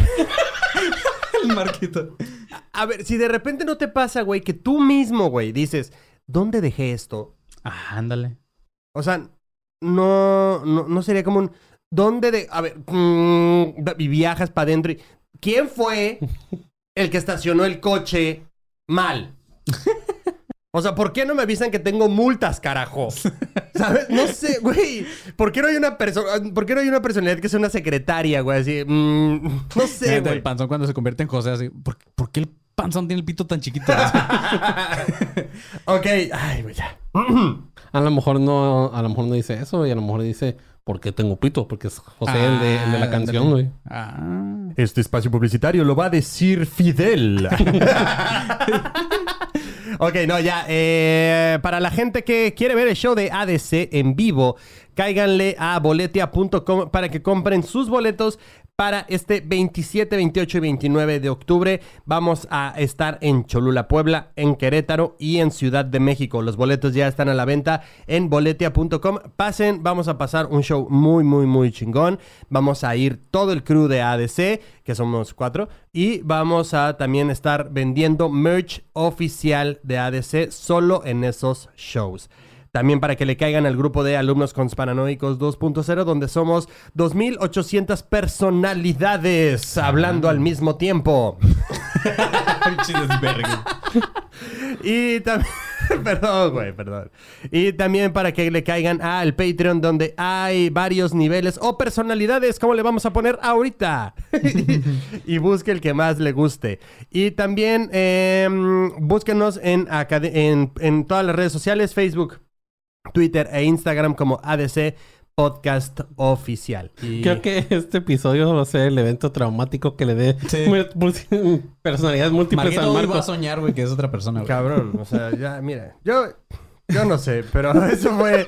El marquito. a ver, si de repente no te pasa, güey, que tú mismo, güey, dices, ¿dónde dejé esto? Ah, ándale. O sea, no, no, no sería como un, ¿dónde de, a ver, mm, y viajas para adentro y, ¿quién fue el que estacionó el coche mal? O sea, ¿por qué no me avisan que tengo multas, carajo? ¿Sabes? No sé, güey. ¿Por qué no hay una persona, por qué no hay una personalidad que sea una secretaria, güey? Así, mm, no sé, güey. el panzón cuando se convierte en José así. ¿Por, por qué el panzón tiene el pito tan chiquito? ok, ay, güey, ya. A lo mejor no, a lo mejor no dice eso y a lo mejor dice, ¿por qué tengo pito? Porque es José el, de, el de la Ah, canción, güey. Ah. Este espacio publicitario lo va a decir Fidel. ok, no, ya. eh, para la gente que quiere ver el show de ADC en vivo, cáiganle a boletia.com para que compren sus boletos para este 27, 28 y 29 de octubre. Vamos a estar en Cholula, Puebla, en Querétaro y en Ciudad de México. Los boletos ya están a la venta en boletia.com. Pasen, vamos a pasar un show muy, muy, muy chingón. Vamos a ir todo el crew de ADC, que somos cuatro, y vamos a también estar vendiendo merch oficial de ADC solo en esos shows. También para que le caigan al grupo de alumnos conspiranoicos 2.0, donde somos 2.800 personalidades hablando al mismo tiempo. Y también... perdón, güey, perdón. Y también para que le caigan al Patreon, donde hay varios niveles o personalidades, como le vamos a poner ahorita. y busque el que más le guste. Y también eh, búsquenos en, acad- en, en todas las redes sociales, Facebook, Twitter e Instagram como ADC Podcast Oficial. Y- Creo que este episodio va a ser el evento traumático que le dé Sí. personalidades múltiples Marquito al hoy va a Marco. soñar, güey, que es otra persona, güey. Cabrón, o sea, ya, mira, yo, yo no sé, pero eso fue,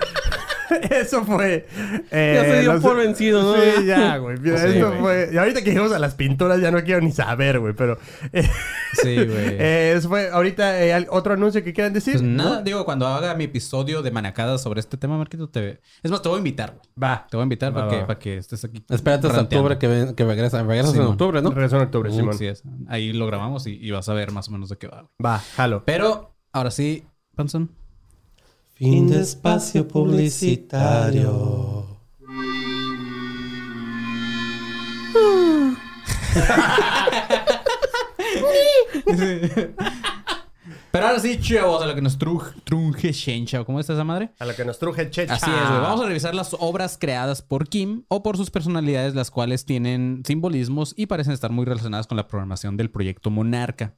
eso fue. eh, Ya se dio no por sé- vencido, ¿no? Sí, ya, güey. Sí, esto güey. fue. Y ahorita que llegamos a las pinturas ya no quiero ni saber, güey, pero. eh, Sí, güey. eh, eso fue ahorita eh, otro anuncio que quieran decir. Pues nada, ¿No? digo, cuando haga mi episodio de manacadas sobre este tema, Marquito, te... Es más, te voy a invitar, güey. Va. Te voy a invitar Va, para, que, va. para que estés aquí. Espérate hasta octubre que, ven- que regresa. Regresas en octubre, ¿no? Regreso en octubre, Uh, Simón. sí es. Ahí lo grabamos y, y vas a ver más o menos de qué va. güey. Va, jalo. Pero, ahora sí, Panson. Fin de espacio publicitario. Pero ahora sí, chavos, a lo que nos truj- trunje Shencha. ¿Cómo está esa madre? A lo que nos truje Checha. Así es, güey. Vamos a revisar las obras creadas por Kim o por sus personalidades, las cuales tienen simbolismos y parecen estar muy relacionadas con la programación del proyecto Monarca.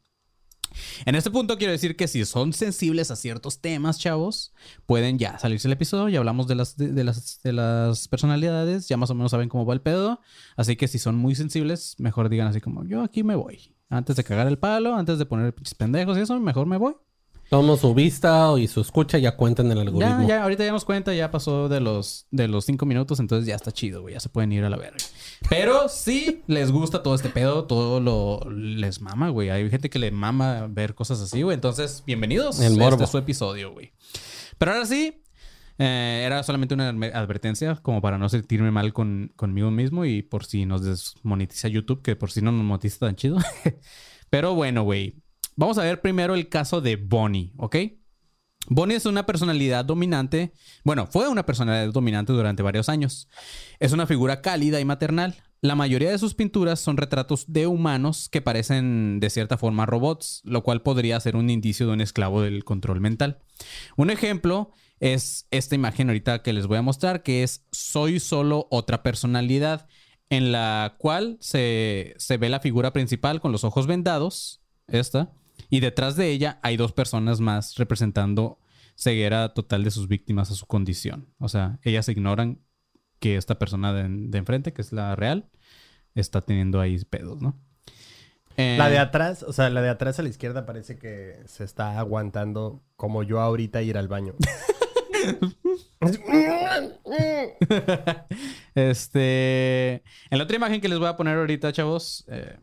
En este punto quiero decir que si son sensibles a ciertos temas, chavos, pueden ya salirse el episodio. Ya hablamos de las, de, de las, de las personalidades, ya más o menos saben cómo va el pedo. Así que si son muy sensibles, mejor digan así como, yo aquí me voy. Antes de cagar el palo, antes de poner pinches pendejos y eso, mejor me voy. Tomamos su vista y su escucha ya cuentan el Ya, algoritmo. ya, ahorita ya nos cuenta, ya pasó de los, de los cinco minutos, entonces ya está chido, güey. Ya se pueden ir a la verga. Pero si les gusta todo este pedo, todo lo les mama, güey. Hay gente que le mama ver cosas así, güey. Entonces, bienvenidos. El morbo. Este es su episodio, güey. Pero ahora sí, eh, era solamente una adver- advertencia como para no sentirme mal con, conmigo mismo y por si nos desmonetiza YouTube, que por si no nos monetiza tan chido. Pero bueno, güey. Vamos a ver primero el caso de Bonnie, ¿ok? Bonnie es una personalidad dominante, bueno, fue una personalidad dominante durante varios años. Es una figura cálida y maternal. La mayoría de sus pinturas son retratos de humanos que parecen de cierta forma robots, lo cual podría ser un indicio de un esclavo del control mental. Un ejemplo es esta imagen ahorita que les voy a mostrar, que es Soy solo otra personalidad, en la cual se, se ve la figura principal con los ojos vendados, esta, y detrás de ella hay dos personas más representando ceguera total de sus víctimas a su condición. O sea, ellas ignoran que esta persona de, de enfrente, que es la real, está teniendo ahí pedos, ¿no? Eh, La de atrás, o sea, la de atrás a la izquierda parece que se está aguantando como yo ahorita ir al baño. Este. En la otra imagen que les voy a poner ahorita, chavos, eh,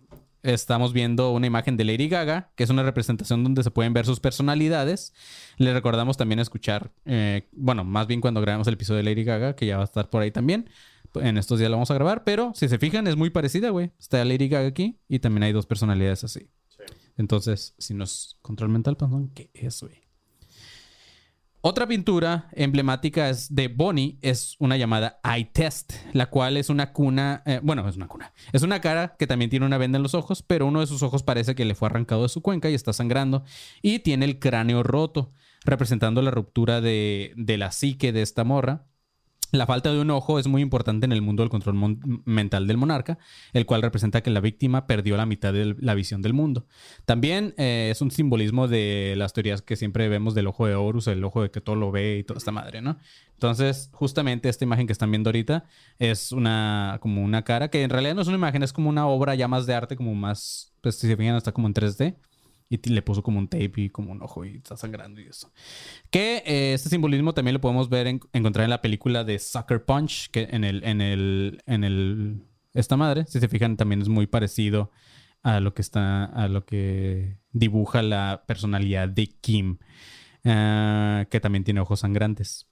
estamos viendo una imagen de Lady Gaga, que es una representación donde se pueden ver sus personalidades. Les recordamos también escuchar, eh, bueno, más bien cuando grabemos el episodio de Lady Gaga, que ya va a estar por ahí también. En estos días lo vamos a grabar, pero si se fijan, es muy parecida, güey. Está Lady Gaga aquí y también hay dos personalidades así. Entonces, si no es control mental, pues, ¿no? ¿qué es, güey? Otra pintura emblemática es de Bonnie, es una llamada Eye Test, la cual es una cuna, eh, bueno, es una cuna, es una cara que también tiene una venda en los ojos, pero uno de sus ojos parece que le fue arrancado de su cuenca y está sangrando, y tiene el cráneo roto, representando la ruptura de, de la psique de esta morra. La falta de un ojo es muy importante en el mundo del control mental del monarca, el cual representa que la víctima perdió la mitad de la visión del mundo. También eh, es un simbolismo de las teorías que siempre vemos del ojo de Horus, el ojo de que todo lo ve y toda esta madre, ¿no? Entonces, justamente esta imagen que están viendo ahorita es una como una cara que en realidad no es una imagen, es como una obra ya más de arte, como más, pues si se fijan, está como en 3D. Y le puso como un tape y como un ojo y está sangrando y eso. Que eh, este simbolismo también lo podemos ver, en- encontrar en la película de Sucker Punch, que en el, en el, en el, esta madre, si se fijan, también es muy parecido a lo que está, a lo que dibuja la personalidad de Kim, ah, que también tiene ojos sangrantes.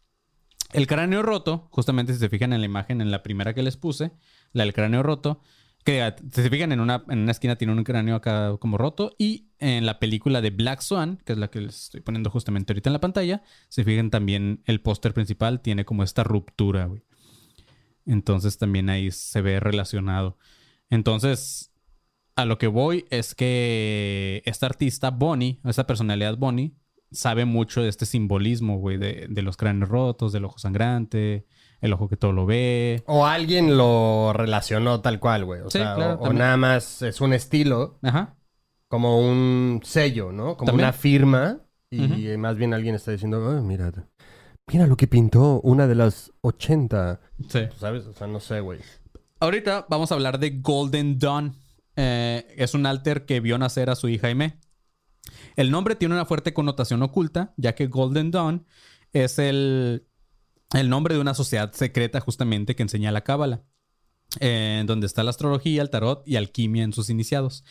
El cráneo roto, justamente si se fijan en la imagen, en la primera que les puse, la del cráneo roto, que ah, se fijan en una, en una esquina tiene un cráneo acá como roto, y en la película de Black Swan, que es la que les estoy poniendo justamente ahorita en la pantalla, se fijan también el póster principal tiene como esta ruptura, güey. Entonces también ahí se ve relacionado. Entonces, a lo que voy es que esta artista Bonnie, esta personalidad Bonnie, sabe mucho de este simbolismo, güey, de, de los cráneos rotos, del ojo sangrante, el ojo que todo lo ve. O alguien lo relacionó tal cual, güey. O Sí, sea, claro, o- nada más es un estilo, Ajá. como un sello, ¿no? Como También. una firma. Y más bien alguien está diciendo, "Ah, mira, mira lo que pintó una de las 80. Sí. ¿Sabes? O sea, no sé, güey. Ahorita vamos a hablar de Golden Dawn. Eh, es un alter que vio nacer a su hija Aimee. El nombre tiene una fuerte connotación oculta, ya que Golden Dawn es el, el nombre de una sociedad secreta justamente que enseña la cábala. eh, donde está la astrología, el tarot y alquimia en sus iniciados.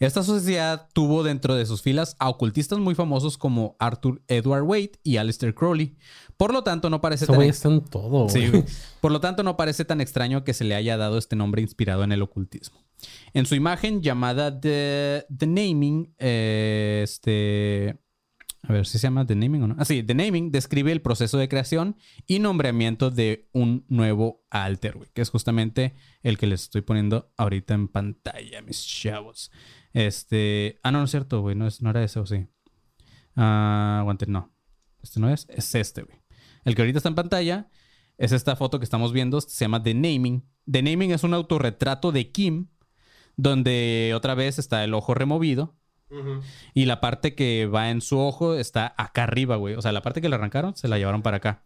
Esta sociedad tuvo dentro de sus filas a ocultistas muy famosos como Arthur Edward Waite y Aleister Crowley. Por lo tanto, no parece tan todo, Sí. Por lo tanto, no parece tan extraño que se le haya dado este nombre inspirado en el ocultismo. En su imagen llamada The, The Naming, eh, este... A ver si se llama The Naming o no. Ah, sí, The Naming describe el proceso de creación y nombramiento de un nuevo alter, güey, que es justamente el que les estoy poniendo ahorita en pantalla, mis chavos. Este... Ah, no, no es cierto, güey, no, es, no era ese o sí. Ah, aguante, no. Este no es, es este, güey. El que ahorita está en pantalla es esta foto que estamos viendo, se llama The Naming. The Naming es un autorretrato de Kim, donde otra vez está el ojo removido. Y la parte que va en su ojo está acá arriba, güey. O sea, la parte que le arrancaron se la llevaron para acá.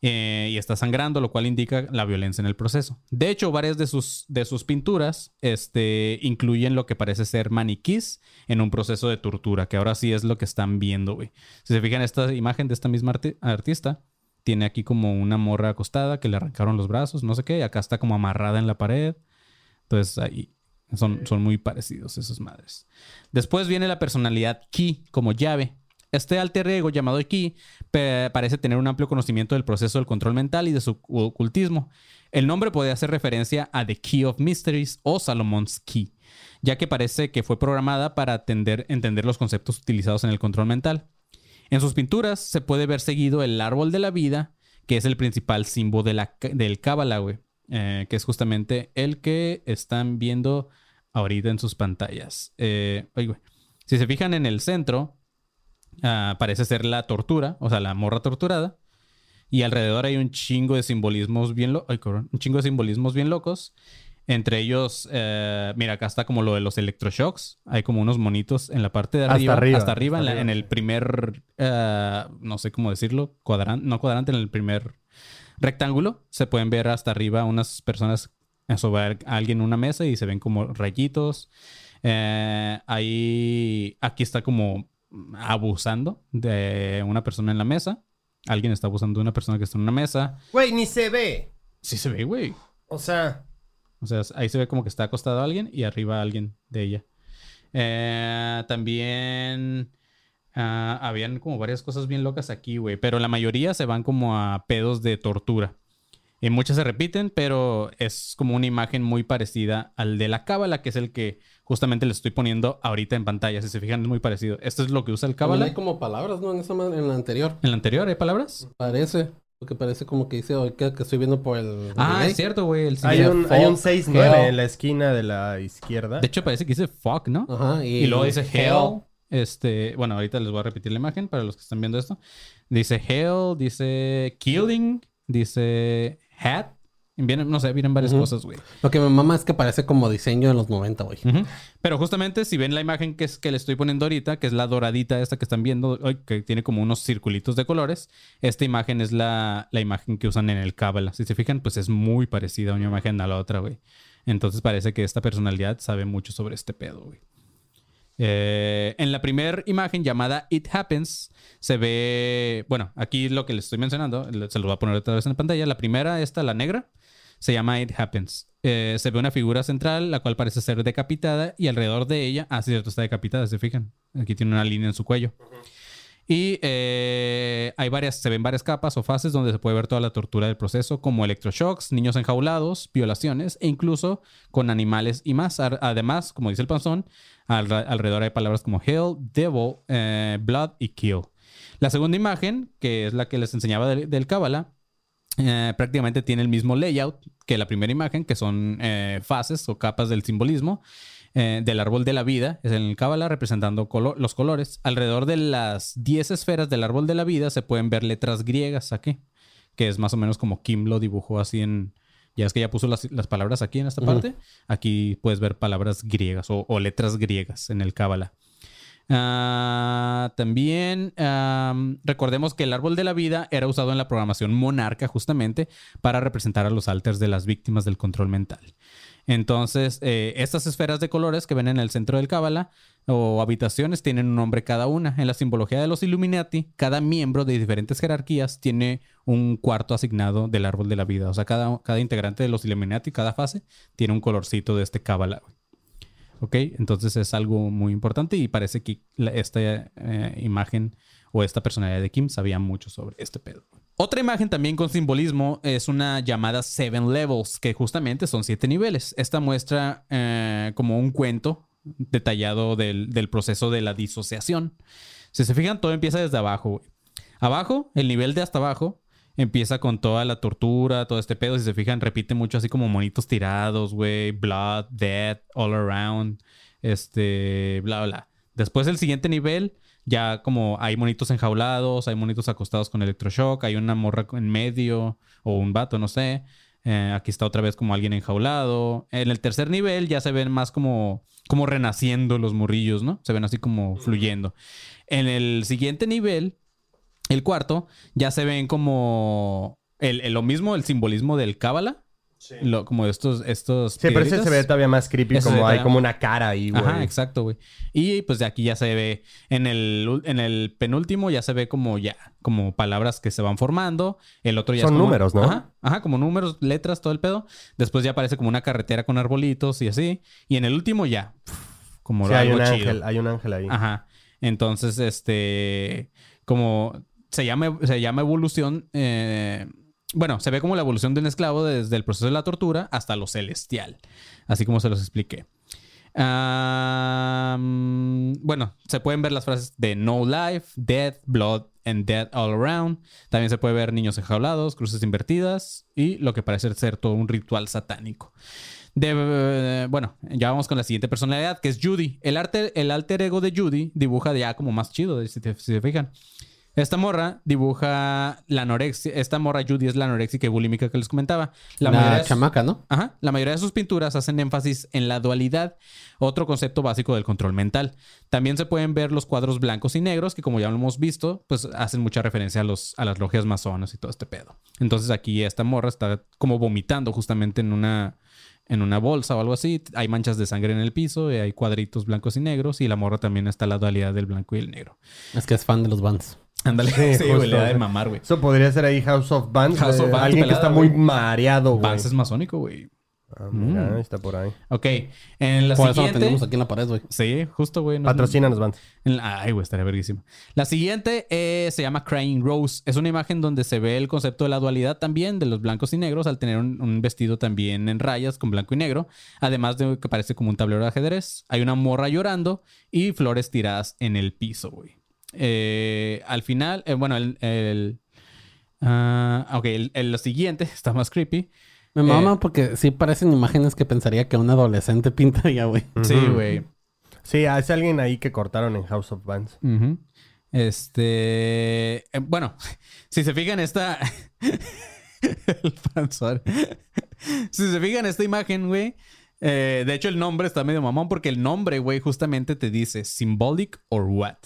Eh, y está sangrando, lo cual indica la violencia en el proceso. De hecho, varias de sus, de sus pinturas este, incluyen lo que parece ser maniquís en un proceso de tortura, que ahora sí es lo que están viendo, güey. Si se fijan, esta imagen de esta misma arti- artista tiene aquí como una morra acostada que le arrancaron los brazos, no sé qué, acá está como amarrada en la pared. Entonces ahí son, son muy parecidos esas madres. Después viene la personalidad Ki como llave. Este alter ego llamado Ki parece tener un amplio conocimiento del proceso del control mental y de su ocultismo. El nombre podría hacer referencia a The Key of Mysteries o Salomon's Key, ya que parece que fue programada para entender los conceptos utilizados en el control mental. En sus pinturas se puede ver seguido el árbol de la vida, que es el principal símbolo de la, del Cábala. Eh, que es justamente el que están viendo ahorita en sus pantallas. Eh. Si se fijan en el centro, ah, parece ser la tortura, o sea, la morra torturada. Y alrededor hay un chingo de simbolismos bien lo- ay, cabrón, un chingo de simbolismos bien locos. Entre ellos, eh, mira, acá está como lo de los electroshocks. Hay como unos monitos en la parte de Hasta arriba. arriba, Hasta arriba, en, hasta la- arriba, en el primer, no sé cómo decirlo, cuadrante, no cuadrante, en el primer rectángulo. Se pueden ver hasta arriba unas personas sobre a alguien en una mesa y se ven como rayitos. Eh, ahí, aquí está como abusando de una persona en la mesa. Alguien está abusando de una persona que está en una mesa. Güey, ni se ve. Sí se ve, güey. O sea, O sea, ahí se ve como que está acostado alguien y arriba alguien de ella. Eh, también ah, habían como varias cosas bien locas aquí, güey. Pero la mayoría se van como a pedos de tortura. Y muchas se repiten, pero es como una imagen muy parecida al de la cábala, que es el que justamente le estoy poniendo ahorita en pantalla. Si se fijan, es muy parecido. Esto es lo que usa el cábala. hay como palabras, ¿no? En, esa, en la anterior. ¿En la anterior hay palabras? Parece. Porque parece como que dice hoy que, que estoy viendo por el. Ah, delay. es cierto, güey. El hay un, hay un Fuck, 6-9 hell. en la esquina de la izquierda. De hecho, parece que dice fuck, ¿no? Ajá. Y, Y luego dice Hell. Este, bueno, ahorita les voy a repetir la imagen para los que están viendo esto. Dice Hell, dice Killing, dice Hat. Vienen, no sé, vienen varias cosas, güey. Lo que me mama es que parece como diseño de los 90, güey. Pero justamente si ven la imagen que es que le estoy poniendo ahorita, que es la doradita esta que están viendo, que tiene como unos circulitos de colores, esta imagen es la, la imagen que usan en el Kabbalah. Si se fijan, pues es muy parecida una imagen a la otra, güey. Entonces parece que esta personalidad sabe mucho sobre este pedo, güey. Eh, en la primera imagen llamada It Happens se ve, bueno, aquí lo que les estoy mencionando, se lo voy a poner otra vez en la pantalla. La primera, esta, la negra, se llama It Happens. Eh, se ve una figura central, la cual parece ser decapitada, y alrededor de ella, ah, cierto, está decapitada, se fijan. Aquí tiene una línea en su cuello. Y eh, hay varias, se ven varias capas o fases donde se puede ver toda la tortura del proceso, como electroshocks, niños enjaulados, violaciones e incluso con animales y más. Además, como dice el panzón, al- alrededor hay palabras como hell, devil, eh, blood y kill. La segunda imagen, que es la que les enseñaba del, del Kabbalah, eh, prácticamente tiene el mismo layout que la primera imagen, que son fases o capas del simbolismo eh, del árbol de la vida, es en el Kabbalah representando colo- los colores. Alrededor de las 10 esferas del árbol de la vida se pueden ver letras griegas aquí, que es más o menos como Kim lo dibujó así en... Ya es que ya puso las, las palabras aquí en esta parte. Aquí puedes ver palabras griegas o, o letras griegas en el Kabbalah. Ah, también am, recordemos que el árbol de la vida era usado en la programación monarca justamente para representar a los alters de las víctimas del control mental. Entonces, eh, estas esferas de colores que ven en el centro del Cábala o habitaciones tienen un nombre cada una. En la simbología de los Illuminati, cada miembro de diferentes jerarquías tiene un cuarto asignado del árbol de la vida. O sea, cada, cada integrante de los Illuminati, cada fase, tiene un colorcito de este Cábala. ¿Ok? Entonces es algo muy importante y parece que esta eh, imagen o esta personalidad de Kim sabía mucho sobre este pedo. Otra imagen también con simbolismo es una llamada Seven Levels, que justamente son siete niveles. Esta muestra eh, como un cuento detallado del, del proceso de la disociación. Si se fijan, todo empieza desde abajo. Abajo, el nivel de hasta abajo, empieza con toda la tortura, todo este pedo. Si se fijan, repite mucho así como monitos tirados, güey. Blood, death, all around. Este, bla, bla. Después el siguiente nivel, ya como hay monitos enjaulados, hay monitos acostados con electroshock, hay una morra en medio o un vato, no sé. Eh, aquí está otra vez como alguien enjaulado. En el tercer nivel ya se ven más como, como renaciendo los morrillos, ¿no? Se ven así como fluyendo. En el siguiente nivel, el cuarto, ya se ven como el, el- lo mismo, el simbolismo del Cábala. Lo- como estos, estos Sí, pero ese se ve todavía más creepy, como hay como una cara ahí, güey. Ajá, exacto, güey. Y pues de aquí ya se ve, en el, en el penúltimo ya se ve como ya, como palabras que se van formando. El otro ya Son es como- números, ¿no? Ajá, ajá, como números, letras, todo el pedo. Después ya aparece como una carretera con arbolitos y así. Y en el último ya, como Sí, hay un chido. ángel, hay un ángel ahí. Ajá. Entonces, este, como se llama, se llama evolución, eh, bueno, se ve como la evolución de un esclavo desde el proceso de la tortura hasta lo celestial, así como se los expliqué. Bueno, se pueden ver las frases de no life, death, blood and death all around. También se puede ver niños enjaulados, cruces invertidas y lo que parece ser todo un ritual satánico. De- bueno, ya vamos con la siguiente personalidad, que es Judy. El, arte, el alter ego de Judy dibuja ya como más chido, si, te- si se fijan. Esta morra dibuja la anorexia. Esta morra Judy es la anorexia y bulímica que les comentaba. La, mayoría chamaca, ¿no? Ajá. La mayoría de sus pinturas hacen énfasis en la dualidad, otro concepto básico del control mental. También se pueden ver los cuadros blancos y negros, que como ya lo hemos visto, pues hacen mucha referencia a, los, a las logias masonas y todo este pedo. Entonces aquí esta morra está como vomitando justamente en una, en una bolsa o algo así. Hay manchas de sangre en el piso, y hay cuadritos blancos y negros, y la morra también está la dualidad del blanco y el negro. Es que es fan de los bands. Ándale, Sí, sí, güey, justo. le da de mamar, güey. Eso podría ser ahí House of Bands. House of Bands, alguien que pelada, está muy güey. mareado, güey. Vance es masónico, güey. Ah, mira, Mm. está por ahí. Ok. En la Por eso lo siguiente... tenemos aquí en la pared, güey. Sí, justo, güey. no- Patrocínanos, Bands. La- Ay, güey, estaría verguísima. La siguiente eh, se llama Crying Rose. Es una imagen donde se ve el concepto de la dualidad también de los blancos y negros al tener un, un vestido también en rayas con blanco y negro. Además de que parece como un tablero de ajedrez. Hay una morra llorando y flores tiradas en el piso, güey. Eh, al final, eh, bueno, el... el ah, ok, el, el- lo siguiente está más creepy. Me Eh. mama porque sí parecen imágenes que pensaría que un adolescente pintaría, güey. Sí, güey. Sí, es alguien ahí que cortaron en House of Bands. Este. eh, bueno, si se fijan esta. el panzón. si se fijan esta imagen, güey. eh, de hecho, el nombre está medio mamón porque el nombre, güey, justamente te dice symbolic or what.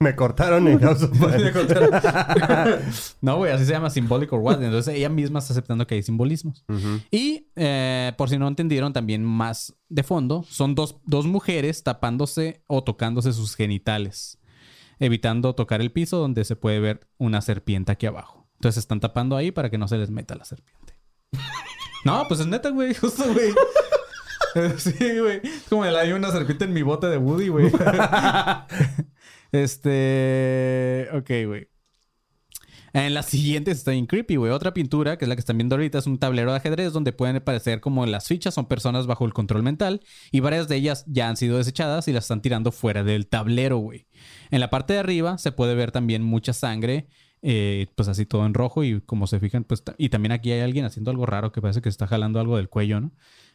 Me cortaron en House of. No, güey, así se llama symbolic or what. Entonces ella misma está aceptando que hay simbolismos. Y eh, por si no entendieron, también más de fondo, son dos, dos mujeres tapándose o tocándose sus genitales, evitando tocar el piso donde se puede ver una serpiente aquí abajo. Entonces están tapando ahí para que no se les meta la serpiente. No, pues es neta, güey, justo, güey. Sí, güey. Es como el hay una serpiente en mi bote de Woody, güey. Este. Ok, güey. En la siguiente está bien creepy, güey. Otra pintura, que es la que están viendo ahorita, es un tablero de ajedrez donde pueden aparecer como las fichas son personas bajo el control mental y varias de ellas ya han sido desechadas y las están tirando fuera del tablero, güey. En la parte de arriba se puede ver también mucha sangre, eh, pues así todo en rojo y como se fijan, pues y también aquí hay alguien haciendo algo raro que parece que está jalando algo del cuello, ¿no?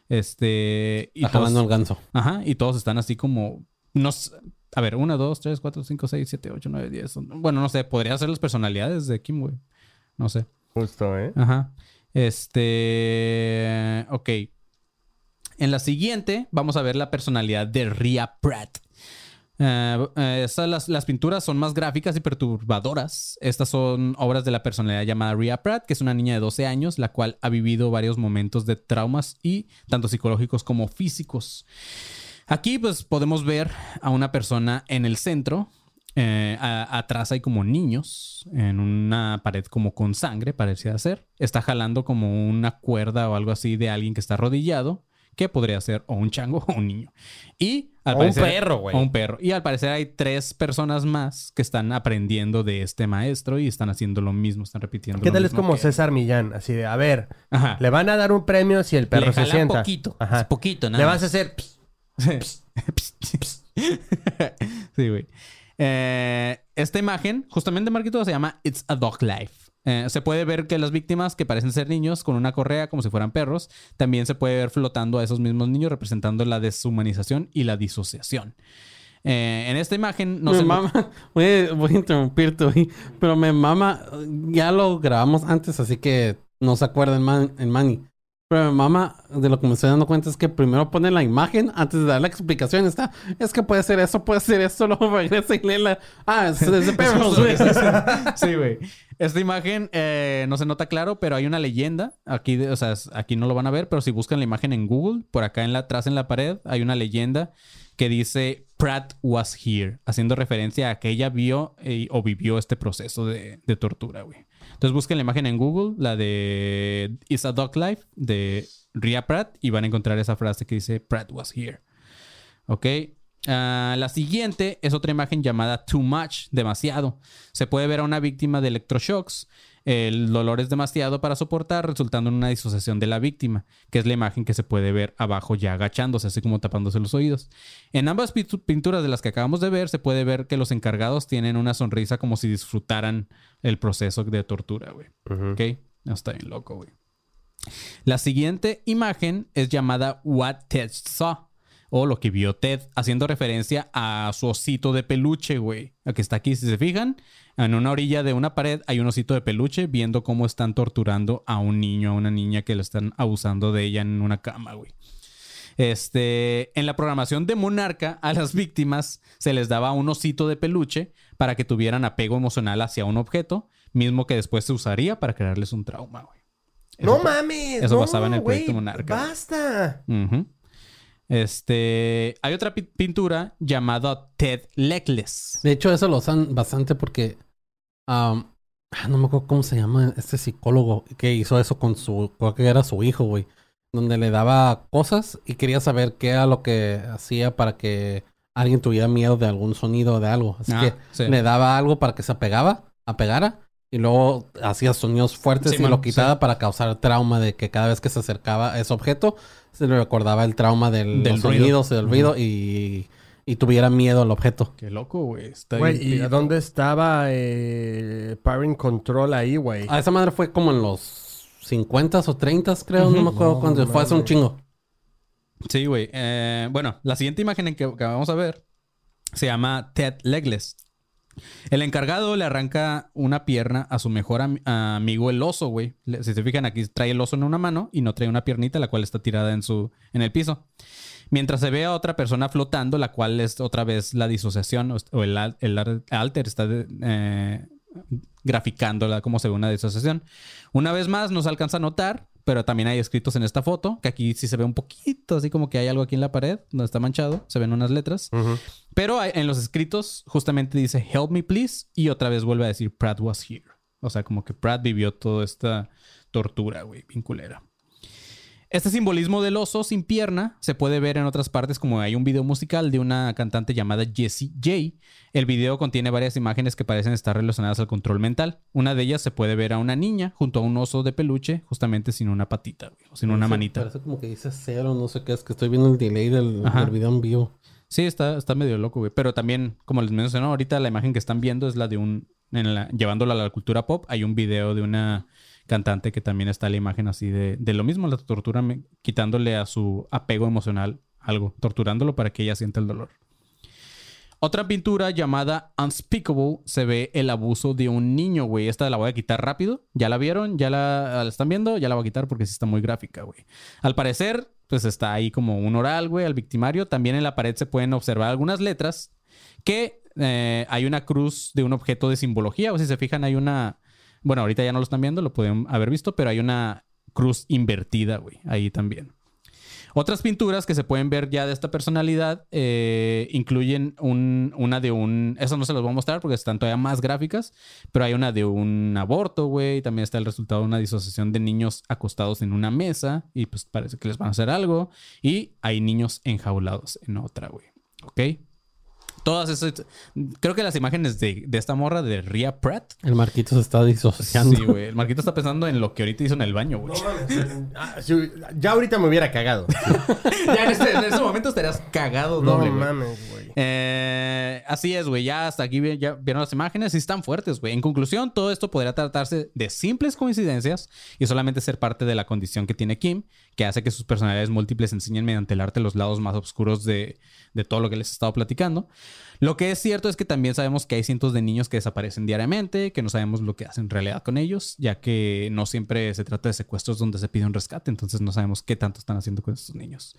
Este y Está todos- jalando el ganso. Ajá, y todos están así como. No s- a ver, 1, 2, 3, 4, 5, 6, 7, 8, 9, 10. Bueno, no sé, podría ser las personalidades de Kim, güey. No sé. Justo, ¿eh? Ajá. Este. Ok. En la siguiente, vamos a ver la personalidad de Ria Pratt. Eh, eh, estas, las, las pinturas son más gráficas y perturbadoras. Estas son obras de la personalidad llamada Ria Pratt, que es una niña de 12 años, la cual ha vivido varios momentos de traumas y tanto psicológicos como físicos. Aquí pues podemos ver a una persona en el centro. Eh, a- atrás hay como niños en una pared como con sangre, parecía ser. Está jalando como una cuerda o algo así de alguien que está arrodillado, que podría ser o un chango o un niño. Y al O un parecer- perro, güey. O un perro. Y al parecer hay tres personas más que están aprendiendo de este maestro y están haciendo lo mismo, están repitiendo. ¿Qué lo tal es como que- César Millán? Así de, a ver, Ajá. le van a dar un premio si el perro Le se jala sienta. poquito, Ajá. es poquito, nada Le más. vas a hacer... sí, güey. Eh, esta imagen, justamente Marquito, se llama It's a Dog Life. Eh, se puede ver que las víctimas, que parecen ser niños, con una correa como si fueran perros, también se puede ver flotando a esos mismos niños, representando la deshumanización y la disociación. Eh, en esta imagen no me se mama. Voy a, voy a interrumpirte. Pero me mama. Ya lo grabamos antes, así que no se acuerdan man, en Manny. Pero me mama, de lo que me estoy dando cuenta es que primero pone la imagen antes de dar la explicación. Está, es que puede ser eso, puede ser esto, luego regresa y lee la. Ah, es, es de perros, güey. Sí, güey. Esta imagen eh, no se nota claro, pero hay una leyenda. Aquí, de- o sea, aquí no lo van a ver, pero si buscan la imagen en Google, por acá en la, atrás en la pared, hay una leyenda que dice Pratt was here, haciendo referencia a que ella vio eh, o vivió este proceso de, de tortura, güey. Entonces busquen la imagen en Google, la de Is a Dog Life de Ria Pratt, y van a encontrar esa frase que dice Pratt was here. Ok. Ah, la siguiente es otra imagen llamada Too Much, demasiado. Se puede ver a una víctima de electroshocks El dolor es demasiado para soportar, resultando en una disociación de la víctima, que es la imagen que se puede ver abajo ya agachándose, así como tapándose los oídos. En ambas pinturas de las que acabamos de ver, se puede ver que los encargados tienen una sonrisa como si disfrutaran el proceso de tortura, güey. ¿Ok? No está bien loco, güey. La siguiente imagen es llamada What Ted Saw. O lo que vio Ted, haciendo referencia a su osito de peluche, güey. Que está aquí, si se fijan, en una orilla de una pared hay un osito de peluche viendo cómo están torturando a un niño, a una niña que lo están abusando de ella en una cama, güey. Este, en la programación de Monarca, a las víctimas se les daba un osito de peluche para que tuvieran apego emocional hacia un objeto, mismo que después se usaría para crearles un trauma, güey. No mames. eso no, basaba en el proyecto Monarca. Basta. Este, hay otra pi- pintura llamada Ted Legless. De hecho, eso lo usan bastante porque. Ah, no me acuerdo cómo se llama este psicólogo que hizo eso con su. Creo que era su hijo, güey. Donde le daba cosas y quería saber qué era lo que hacía para que alguien tuviera miedo de algún sonido o de algo. Así Ah, que sí. le daba algo para que se apegaba, apegara. Y luego hacía sonidos fuertes Sí, y man, lo quitaba sí. para causar trauma de que cada vez que se acercaba a ese objeto se le recordaba el trauma del, Del los ruido. sonidos, del ruido y, y tuviera miedo al objeto. Qué loco, güey. Está Güey, bien ¿y pirata. dónde estaba eh, Parent Control ahí, güey? A esa madre fue como en los 50 o 30, creo. No me acuerdo No cuándo. Fue hace un chingo. Sí, güey. Eh, bueno, la siguiente imagen en que, que vamos a ver se llama Ted Legless. El encargado le arranca una pierna a su mejor am- amigo el oso, güey. Si se fijan aquí trae el oso en una mano y no trae una piernita la cual está tirada en su en el piso. Mientras se ve a otra persona flotando, la cual es otra vez la disociación o, el, alter está eh, graficándola como se ve una disociación. Una vez más nos alcanza a notar, pero también hay escritos en esta foto, que aquí sí se ve un poquito, así como que hay algo aquí en la pared, donde está manchado, se ven unas letras. Pero hay- en los escritos justamente dice Help me please y otra vez vuelve a decir Pratt was here. O sea, como que Pratt vivió toda esta tortura, güey, vinculera. Este simbolismo del oso sin pierna se puede ver en otras partes como hay un video musical de una cantante llamada Jessie J. El video contiene varias imágenes que parecen estar relacionadas al control mental. Una de ellas se puede ver a una niña junto a un oso de peluche justamente sin una patita, o sin una manita. Parece como que dice cero, no sé qué. Es que estoy viendo el delay del, del video en vivo. Sí, está, está medio loco, güey. Pero también, como les mencioné ahorita, la imagen que están viendo es la de un... en la- llevándola a la cultura pop, hay un video de una cantante que también está la imagen así de, de lo mismo, la tortura, quitándole a su apego emocional algo, torturándolo para que ella sienta el dolor. Otra pintura llamada Unspeakable se ve el abuso de un niño, güey. Esta la voy a quitar rápido. ¿Ya la vieron? ¿Ya la, la están viendo? Ya la voy a quitar porque sí está muy gráfica, güey. Al parecer, pues está ahí como un oral, güey, al victimario. También en la pared se pueden observar algunas letras que eh, hay una cruz de un objeto de simbología. O si se fijan, hay una... Bueno, ahorita ya no lo están viendo, lo pueden haber visto, pero hay una cruz invertida, güey, ahí también. Otras pinturas que se pueden ver ya de esta personalidad eh, incluyen un- una de un... Eso no se los voy a mostrar porque están todavía más gráficas, pero hay una de un aborto, güey. También está el resultado de una disociación de niños acostados en una mesa y pues parece que les van a hacer algo. Y hay niños enjaulados en otra, güey. ¿Ok? Todas esas... Creo que las imágenes de, de esta morra de Ria Pratt. El Marquito se está disociando. Sí, güey. El Marquito está pensando en lo que ahorita hizo en el baño, güey. Ah, si- ya ahorita me hubiera cagado. ya en, este- en ese momento estarías cagado No doble, güey. mames, güey. Eh, así es, güey. Ya hasta aquí vi- ya vieron las imágenes y están fuertes, güey. En conclusión, todo esto podría tratarse de simples coincidencias y solamente ser parte de la condición que tiene Kim, que hace que sus personalidades múltiples enseñen mediante el arte los lados más oscuros de, de todo lo que les he estado platicando. Lo que es cierto es que también sabemos que hay cientos de niños que desaparecen diariamente, que no sabemos lo que hacen en realidad con ellos, ya que no siempre se trata de secuestros donde se pide un rescate, entonces no sabemos qué tanto están haciendo con estos niños.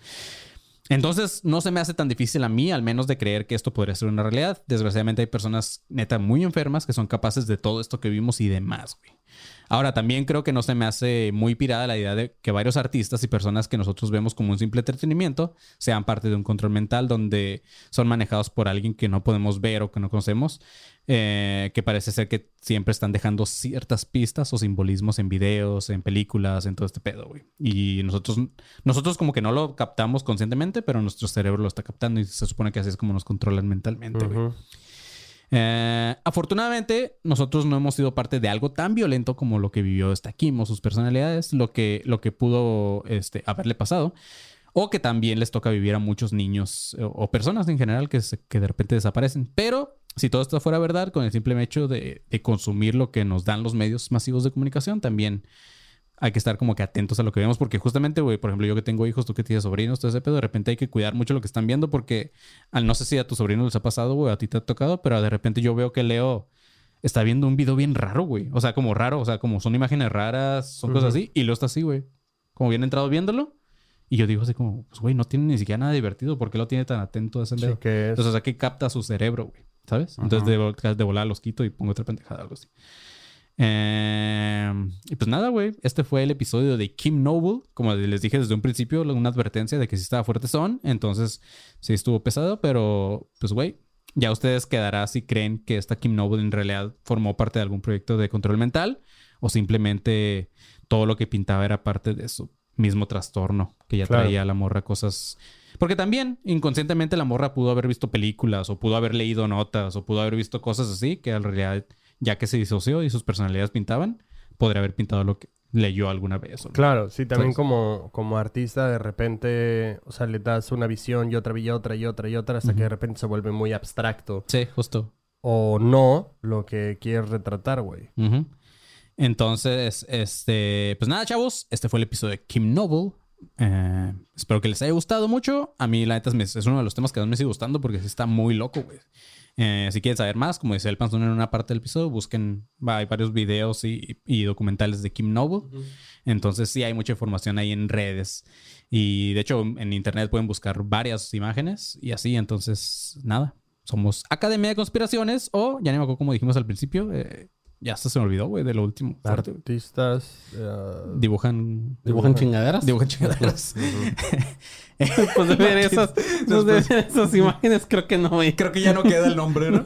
Entonces, no se me hace tan difícil a mí, al menos, de creer que esto podría ser una realidad. Desgraciadamente, hay personas neta muy enfermas que son capaces de todo esto que vimos y demás, güey. Ahora, también creo que no se me hace muy pirada la idea de que varios artistas y personas que nosotros vemos como un simple entretenimiento sean parte de un control mental donde son manejados por alguien que no podemos ver o que no conocemos, eh, que parece ser que siempre están dejando ciertas pistas o simbolismos en videos, en películas, en todo este pedo, güey. Y nosotros, nosotros como que no lo captamos conscientemente, pero nuestro cerebro lo está captando y se supone que así es como nos controlan mentalmente, güey. Eh, afortunadamente, nosotros no hemos sido parte de algo tan violento como lo que vivió esta Kim o sus personalidades, lo que, lo que pudo este, haberle pasado. O que también les toca vivir a muchos niños o, o personas en general que, que de repente desaparecen. Pero si todo esto fuera verdad, con el simple hecho de consumir lo que nos dan los medios masivos de comunicación, también hay que estar como que atentos a lo que vemos, porque justamente, güey, por ejemplo, yo que tengo hijos, tú que tienes sobrinos, todo ese pedo, de repente hay que cuidar mucho lo que están viendo, porque al no sé si a tus sobrinos les ha pasado, güey, a ti te ha tocado, pero de repente yo veo que Leo está viendo un video bien raro, güey. O sea, como raro, o sea, como son imágenes raras, son cosas así, y Leo está así, güey. Como bien entrado viéndolo. Y yo digo así como, pues, güey, no tiene ni siquiera nada divertido, ¿por qué lo tiene tan atento a ese Sí, Leo? que es. Entonces, o sea, que capta su cerebro, güey. ¿Sabes? Entonces, de, vol- de volar los quito y pongo otra pendejada, algo así. Eh, y pues nada, güey. Este fue el episodio de Kim Noble. Como les dije desde un principio, una advertencia de que sí estaba fuerte son. Entonces, sí estuvo pesado, pero pues, güey. Ya ustedes quedará si creen que esta Kim Noble en realidad formó parte de algún proyecto de control mental o simplemente todo lo que pintaba era parte de su mismo trastorno que ya Claro. traía la morra cosas. Porque también inconscientemente la morra pudo haber visto películas o pudo haber leído notas o pudo haber visto cosas así que en realidad ya que se disoció y sus personalidades pintaban, podría haber pintado lo que leyó alguna vez. ¿o no? Claro, sí, también como, como artista de repente, o sea, le das una visión y otra y otra y otra y otra hasta que de repente se vuelve muy abstracto. Sí, justo. O no lo que quieres retratar, güey. Entonces, este, pues nada, chavos, este fue el episodio de Kim Noble. Eh, espero que les haya gustado mucho. A mí, la neta, es, uno de los temas que más me sigue gustando porque está muy loco, güey. Eh, si quieren saber más, como dice el Panzón en una parte del episodio, busquen, hay varios videos y, y documentales de Kim Noble. Entonces, sí hay mucha información ahí en redes. Y de hecho, en internet pueden buscar varias imágenes y así. Entonces, nada. Somos Academia de Conspiraciones o, ya ni me acuerdo como dijimos al principio, eh, ya hasta se me olvidó, güey, de lo último. Artistas. eh, Dibujan. Dibujan chingaderas. Dibujan chingaderas. Pues de ver esas, pues de ver esas imágenes, creo que no, güey. Creo que ya no queda el nombre, ¿no?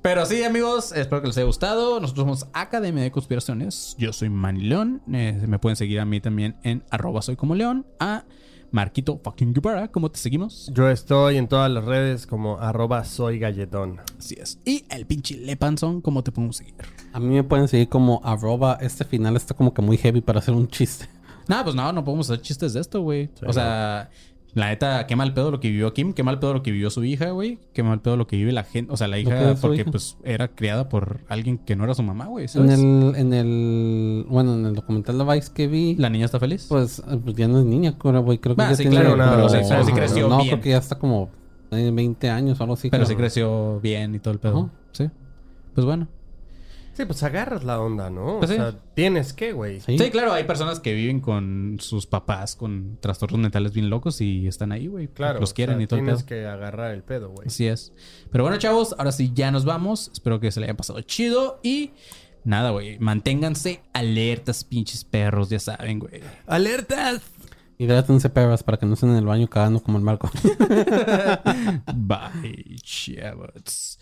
Pero sí, amigos, espero que les haya gustado. Nosotros somos Academia de Conspiraciones. Yo soy Manny León. Eh, me pueden seguir a mí también en arroba soy como León. A Marquito fucking Guevara. ¿Cómo te seguimos? Yo estoy en todas las redes como arroba soy galletón. Así es. Y el pinche Lepanzón, ¿cómo te podemos seguir? A mí me pueden seguir como arroba. Este final está como que muy heavy para hacer un chiste. Nada, pues no, no podemos hacer chistes de esto, güey. o sea, la neta, qué mal pedo lo que vivió Kim, qué mal pedo lo que vivió su hija, güey. Qué mal pedo lo que vive la gente, o sea, la hija, porque hija. pues era criada por alguien que no era su mamá, güey. En el, en el, bueno, en el documental de Vice que vi, La niña está feliz. pues, eh, pues ya no es niña, güey. Creo que ya sí, tiene claro, como- pero sí- pero sí creció No, bien. creo que ya está como eh, 20 años o algo así. pero sí creció bien y todo el pedo. Sí. Pues bueno. Sí, pues agarras la onda, ¿no? Pues o sí. sea, tienes que, güey. Sí. Sí, claro, hay personas que viven con sus papás con trastornos mentales bien locos y están ahí, güey. Claro. Los quieren o sea, y todo el Tienes pedo. que agarrar el pedo, güey. Así es. Pero bueno, chavos, ahora sí ya nos vamos. Espero que se le haya pasado chido y nada, güey. Manténganse alertas, pinches perros, ya saben, güey. ¡Alertas! Hidrátense perras para que no estén en el baño cagando como el Marco. Bye, chavos.